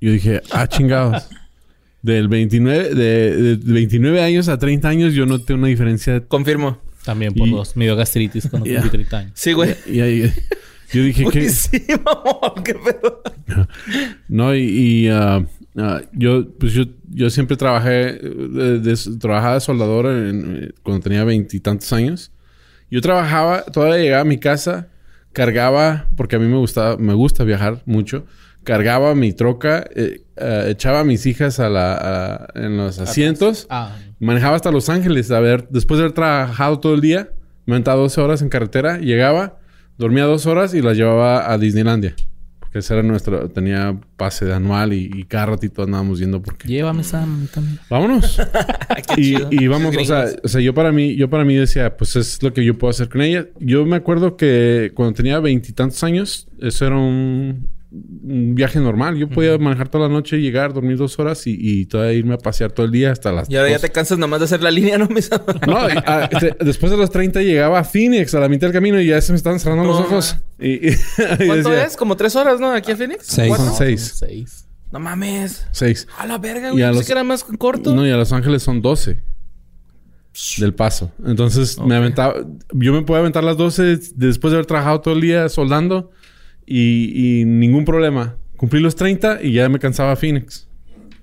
Yo dije, ah, chingados. Del 29, de, de 29 años a 30 años yo noté una diferencia. confirmo. También por Y- dos. Me dio gastritis cuando Ya. cumplí 30 años. Sí, güey. Y ahí, yo dije Uy, que... sí, mamón. ¿Qué pedo? No, y, y, ah, yo, pues yo, yo siempre trabajé, eh, de, de- trabajaba de soldador en- eh, cuando tenía veintitantos años. Yo trabajaba, todavía llegaba a mi casa, cargaba, porque a mí me gustaba, me gusta viajar mucho, cargaba mi troca, eh, echaba a mis hijas a la, a- en los asientos, Ah, manejaba hasta Los Ángeles, a ver, después de haber trabajado todo el día, me aventaba 12 horas en carretera, llegaba, dormía dos horas y las llevaba a Disneylandia. Porque ese era nuestro, tenía pase de anual y, y cada ratito andábamos yendo porque... llévame, Sam, también. Vámonos. Y, vamos, o sea, o sea, yo para mí, yo para mí decía, pues es lo que yo puedo hacer con ella. Yo me acuerdo que cuando tenía veintitantos años, eso era un, un viaje normal. Yo podía manejar toda la noche, llegar, dormir dos horas y, y todavía irme a pasear todo el día hasta las Y ahora ya dos. te cansas nomás de hacer la línea, ¿no? Me No, y, ah, después de los 30 llegaba a Phoenix, a la mitad del camino, y ya se me estaban cerrando los No, ojos. Y, y- y ¿Cuánto decía, es? ¿Como tres horas, no? ¿Aquí a Phoenix? Seis. Son seis. Seis. No mames. Seis. A la verga, Y güey. a Pensé los- que era más corto. No, y a Los Ángeles son 12. Del paso. Entonces me aventaba... Yo me podía aventar las 12 después de haber trabajado todo el día soldando. Y, y ningún problema. Cumplí los 30 y ya me cansaba Phoenix.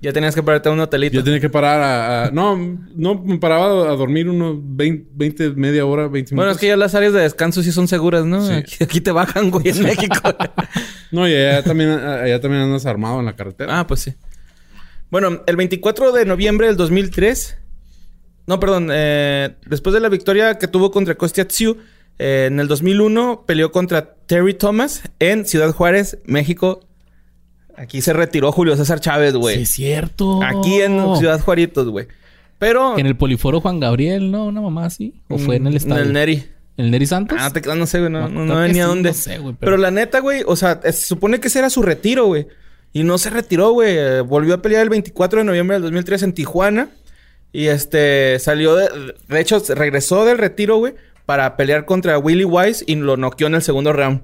Ya tenías que pararte a un hotelito. Yo tenía que parar a... a- no, no, me paraba a dormir unos 20, 20, media hora, 20 minutos. Bueno, es que ya las áreas de descanso sí son seguras, ¿no? Sí. Aquí, aquí te bajan, güey, en México. No, y allá también, allá también andas armado en la carretera. ah, pues sí. Bueno, el 24 de noviembre del 2003... No, perdón. eh, después de la victoria que tuvo contra Kostiatsiu, eh, en el 2001 peleó contra Terry Thomas en Ciudad Juárez, México. Aquí se retiró Julio César Chávez, güey. Sí, es cierto. Aquí en Ciudad Juaritos, güey. Pero... En el Poliforo Juan Gabriel, ¿no? Una mamá así. ¿O fue en el estadio? En el Neri. ¿En el Neri Santos? Ah, te, no sé, güey. No, no, No, venía a sí, dónde. no sé, güey, pero... pero- la neta, güey, o sea, se supone que ese era su retiro, güey. Y no se retiró, güey. Eh, Volvió a pelear el 24 de noviembre del 2003 en Tijuana. Y este salió de. De hecho, regresó del retiro, güey, para pelear contra Willie Wise y lo noqueó en el segundo round.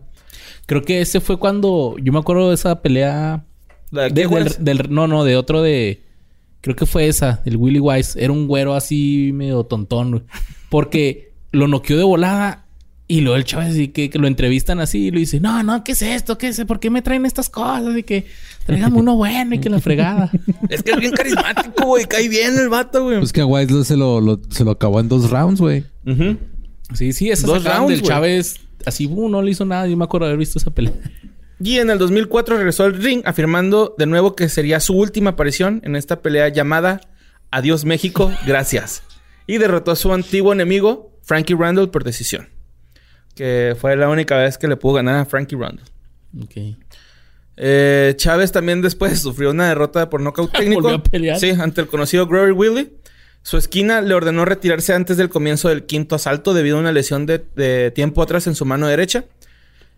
Creo que ese fue cuando... Yo me acuerdo de esa pelea... La de de- del, Wise. del- no, no, de otro de... Creo que fue esa, el Willy Wise. Era un güero así medio tontón, güey. Porque lo noqueó de volada y luego el chaval así que, que lo entrevistan así y le dice, no, no, ¿qué es esto? ¿Qué es? ¿Por qué me traen estas cosas? Y que tráigame uno bueno y que la fregada. Es que es bien carismático, güey. Cae bien el vato, güey. Pues que a White se lo, lo- se lo acabó en dos rounds, güey. Ujú. Sí, sí, esas Dos rounds, del. Chávez así, uh, no le hizo nada. Yo me acuerdo haber visto esa pelea. Y en el 2004 regresó al ring afirmando de nuevo que sería su última aparición en esta pelea llamada Adiós México, gracias. Y derrotó a su antiguo enemigo, Frankie Randall, por decisión. Que fue la única vez que le pudo ganar a Frankie Randall. Ok. Eh, Chávez también después sufrió una derrota por nocaut técnico. Volvió a pelear. Sí, ante el conocido Grover Willie. Su esquina le ordenó retirarse antes del comienzo del quinto asalto debido a una lesión de, de tiempo atrás en su mano derecha.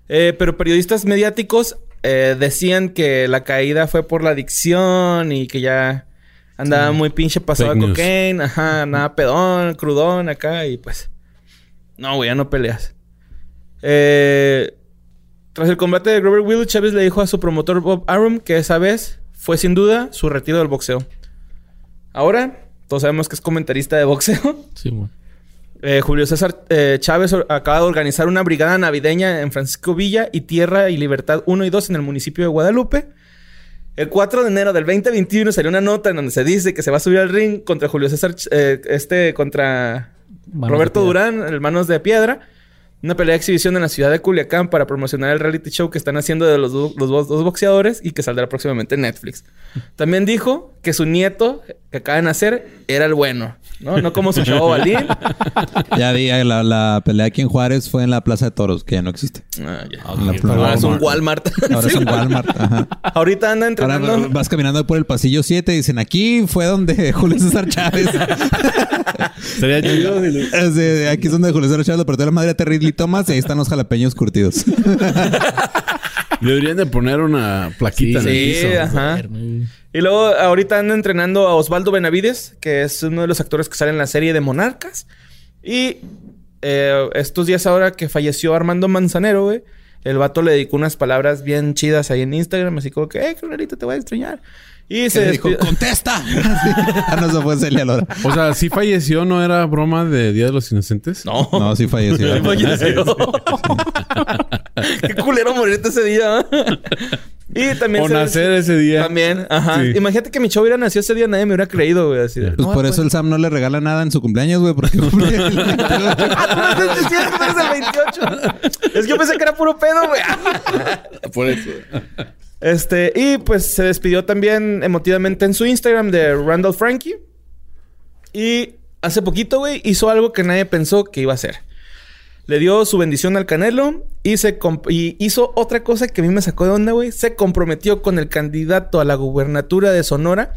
Eh, pero periodistas mediáticos eh, decían que la caída fue por la adicción y que ya andaba muy pinche pasado de cocaine, ajá, nada pedón, crudón acá y pues. No, güey, ya no peleas. Eh, tras el combate de Grover Will, Chávez le dijo a su promotor Bob Arum que esa vez fue sin duda su retiro del boxeo. Ahora, todos sabemos que es comentarista de boxeo. Sí, bueno. Eh, Julio César eh, Chávez acaba de organizar una brigada navideña en Francisco Villa y Tierra y Libertad 1 y 2 en el municipio de Guadalupe. El 4 de enero del 2021 salió una nota en donde se dice que se va a subir al ring contra Julio César, eh, este, contra Manos Roberto. Durán, el Manos de Piedra. Una pelea de exhibición en la ciudad de Culiacán para promocionar el reality show que están haciendo de los, do- los dos- dos boxeadores y que saldrá próximamente en Netflix. También dijo que su nieto, que acaba de nacer, era el bueno. No, no como su chavo Balín. Ya di, eh, la, la pelea aquí en Juárez fue en la Plaza de Toros, que ya no existe. Ah, ya. Plaza- Ahora es un Walmart. Ahora es un Walmart. Ajá. Ahorita anda Ahora entrenando. vas caminando por el pasillo 7 y dicen, aquí fue donde Julio César Chávez. Sería chido. aquí es donde Julio César Chávez le partió la madre a Terry Lee Thomas y ahí están los jalapeños curtidos. Deberían de poner una plaquita en el Sí, piso. ajá. Y luego ahorita anda entrenando a Osvaldo Benavides, que es uno de los actores que sale en la serie de Monarcas. Y eh, estos días ahora que falleció Armando Manzanero, güey, el vato le dedicó unas palabras bien chidas ahí en Instagram, así como que, eh, carnalito, te voy a extrañar. Y Se se dijo, ¡contesta! Ah, no, eso fue Celia Lora. O sea, ¿sí falleció? ¿No era broma de Día de los Inocentes? No. No, sí falleció. Sí falleció. Qué culero morirte ese día. ¿eh? y también O se- nacer ese día. También, ajá. Sí. Imagínate que mi chavo hubiera nacido ese día, nadie me hubiera creído, güey. Así de, Pues "No, por eso el Sam no le regala nada en su cumpleaños, güey, porque cumple el 28. Ah, que eres el 28. Es que yo pensé que era puro pedo, güey. Por eso. Este, y pues se despidió también emotivamente en su Instagram de Randall Frankie. Y hace poquito, güey, hizo algo que nadie pensó que iba a hacer. Le dio su bendición al Canelo y, se comp- y hizo otra cosa que a mí me sacó de onda, güey. Se comprometió con el candidato a la gubernatura de Sonora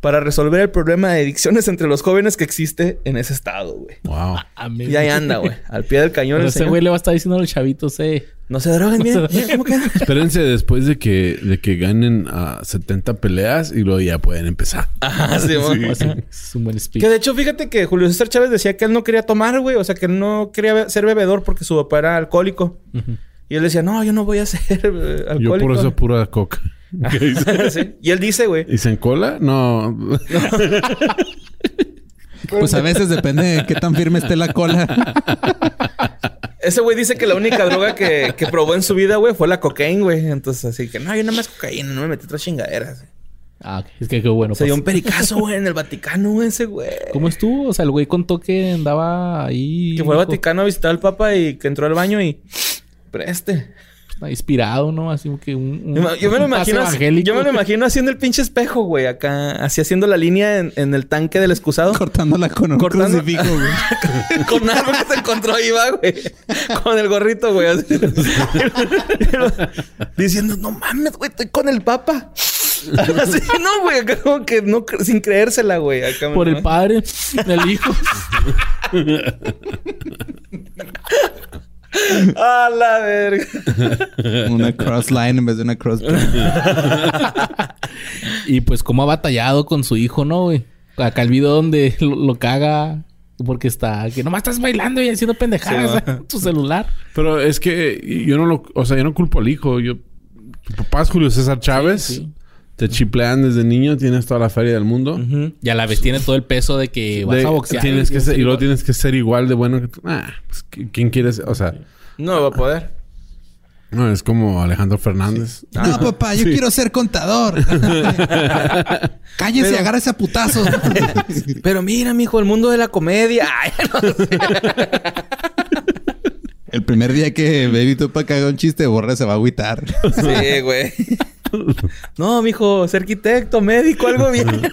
para resolver el problema de adicciones entre los jóvenes que existe en ese estado, güey. Wow. Amén. Y ahí anda, güey. Al pie del cañón. Pero el ese güey le va a estar diciendo a los chavitos, eh. No se droguen bien. Mira ¿Cómo queda? Espérense después de que, de que ganen a 70 peleas y luego ya pueden empezar. Ajá, sí. Así, Es un buen speech. Que de hecho, fíjate que Julio César Chávez decía que él no quería tomar, güey. O sea, que él no quería ser bebedor porque su papá era alcohólico. Ujú. Y él decía, no, yo no voy a ser eh, alcohólico. Yo por eso pura coca. ¿Qué dice? Sí. Y él dice, güey. ¿Y se encola? No. Pues a veces depende de qué tan firme esté la cola. Ese güey dice que la única droga que, que probó en su vida, güey, fue la cocaína, güey. Entonces, así que, no, yo nada más cocaína, no me metí otras chingaderas. Ah, es que qué bueno. Se dio pues. un pericazo, güey, en el Vaticano, ese güey. ¿Cómo estuvo? O sea, el güey contó que andaba ahí. Que fue al Vaticano a visitar al Papa y que entró al baño y... Preste. Está inspirado, ¿no? Así que un. un- Yo me- lo imagino, yo me lo imagino haciendo el pinche espejo, güey, acá, así haciendo la línea en, en el tanque del excusado. Cortándola con un Cortando- crucifijo, güey. con algo que se encontró ahí, va, güey. Con el gorrito, güey. así. Diciendo, no mames, güey, estoy con el papa. Así, no, güey, acá como que no, sin creérsela, güey. Acá, Por ¿no? el padre, el hijo. A la verga. Una cross line en vez de una cross. Y pues cómo ha batallado con su hijo, ¿no, güey? Acá el video donde lo, lo caga porque está... Que nomás estás bailando y haciendo pendejadas en tu celular. Pero es que yo no lo... O sea, yo no culpo al hijo. Yo... Tu papá es Julio César Chávez. Sí. Te chiplean desde niño. Tienes toda la feria del mundo. Y a la vez tiene todo el peso de que vas De- a boxear. Tienes que y ser, y luego tienes que ser igual de bueno que tú. Ah, pues, ¿qui- ¿quién quieres? O sea, No va a poder. no, es como Alejandro Fernández. No, papá, yo quiero ser contador. Cállese y agarra ese putazo. Pero mira, mijo, el mundo de la comedia. Ay, no sé. El primer día que Baby Tupac haga un chiste, Borre se va a agüitar. Sí, güey. no, mijo, ser arquitecto, médico, algo bien.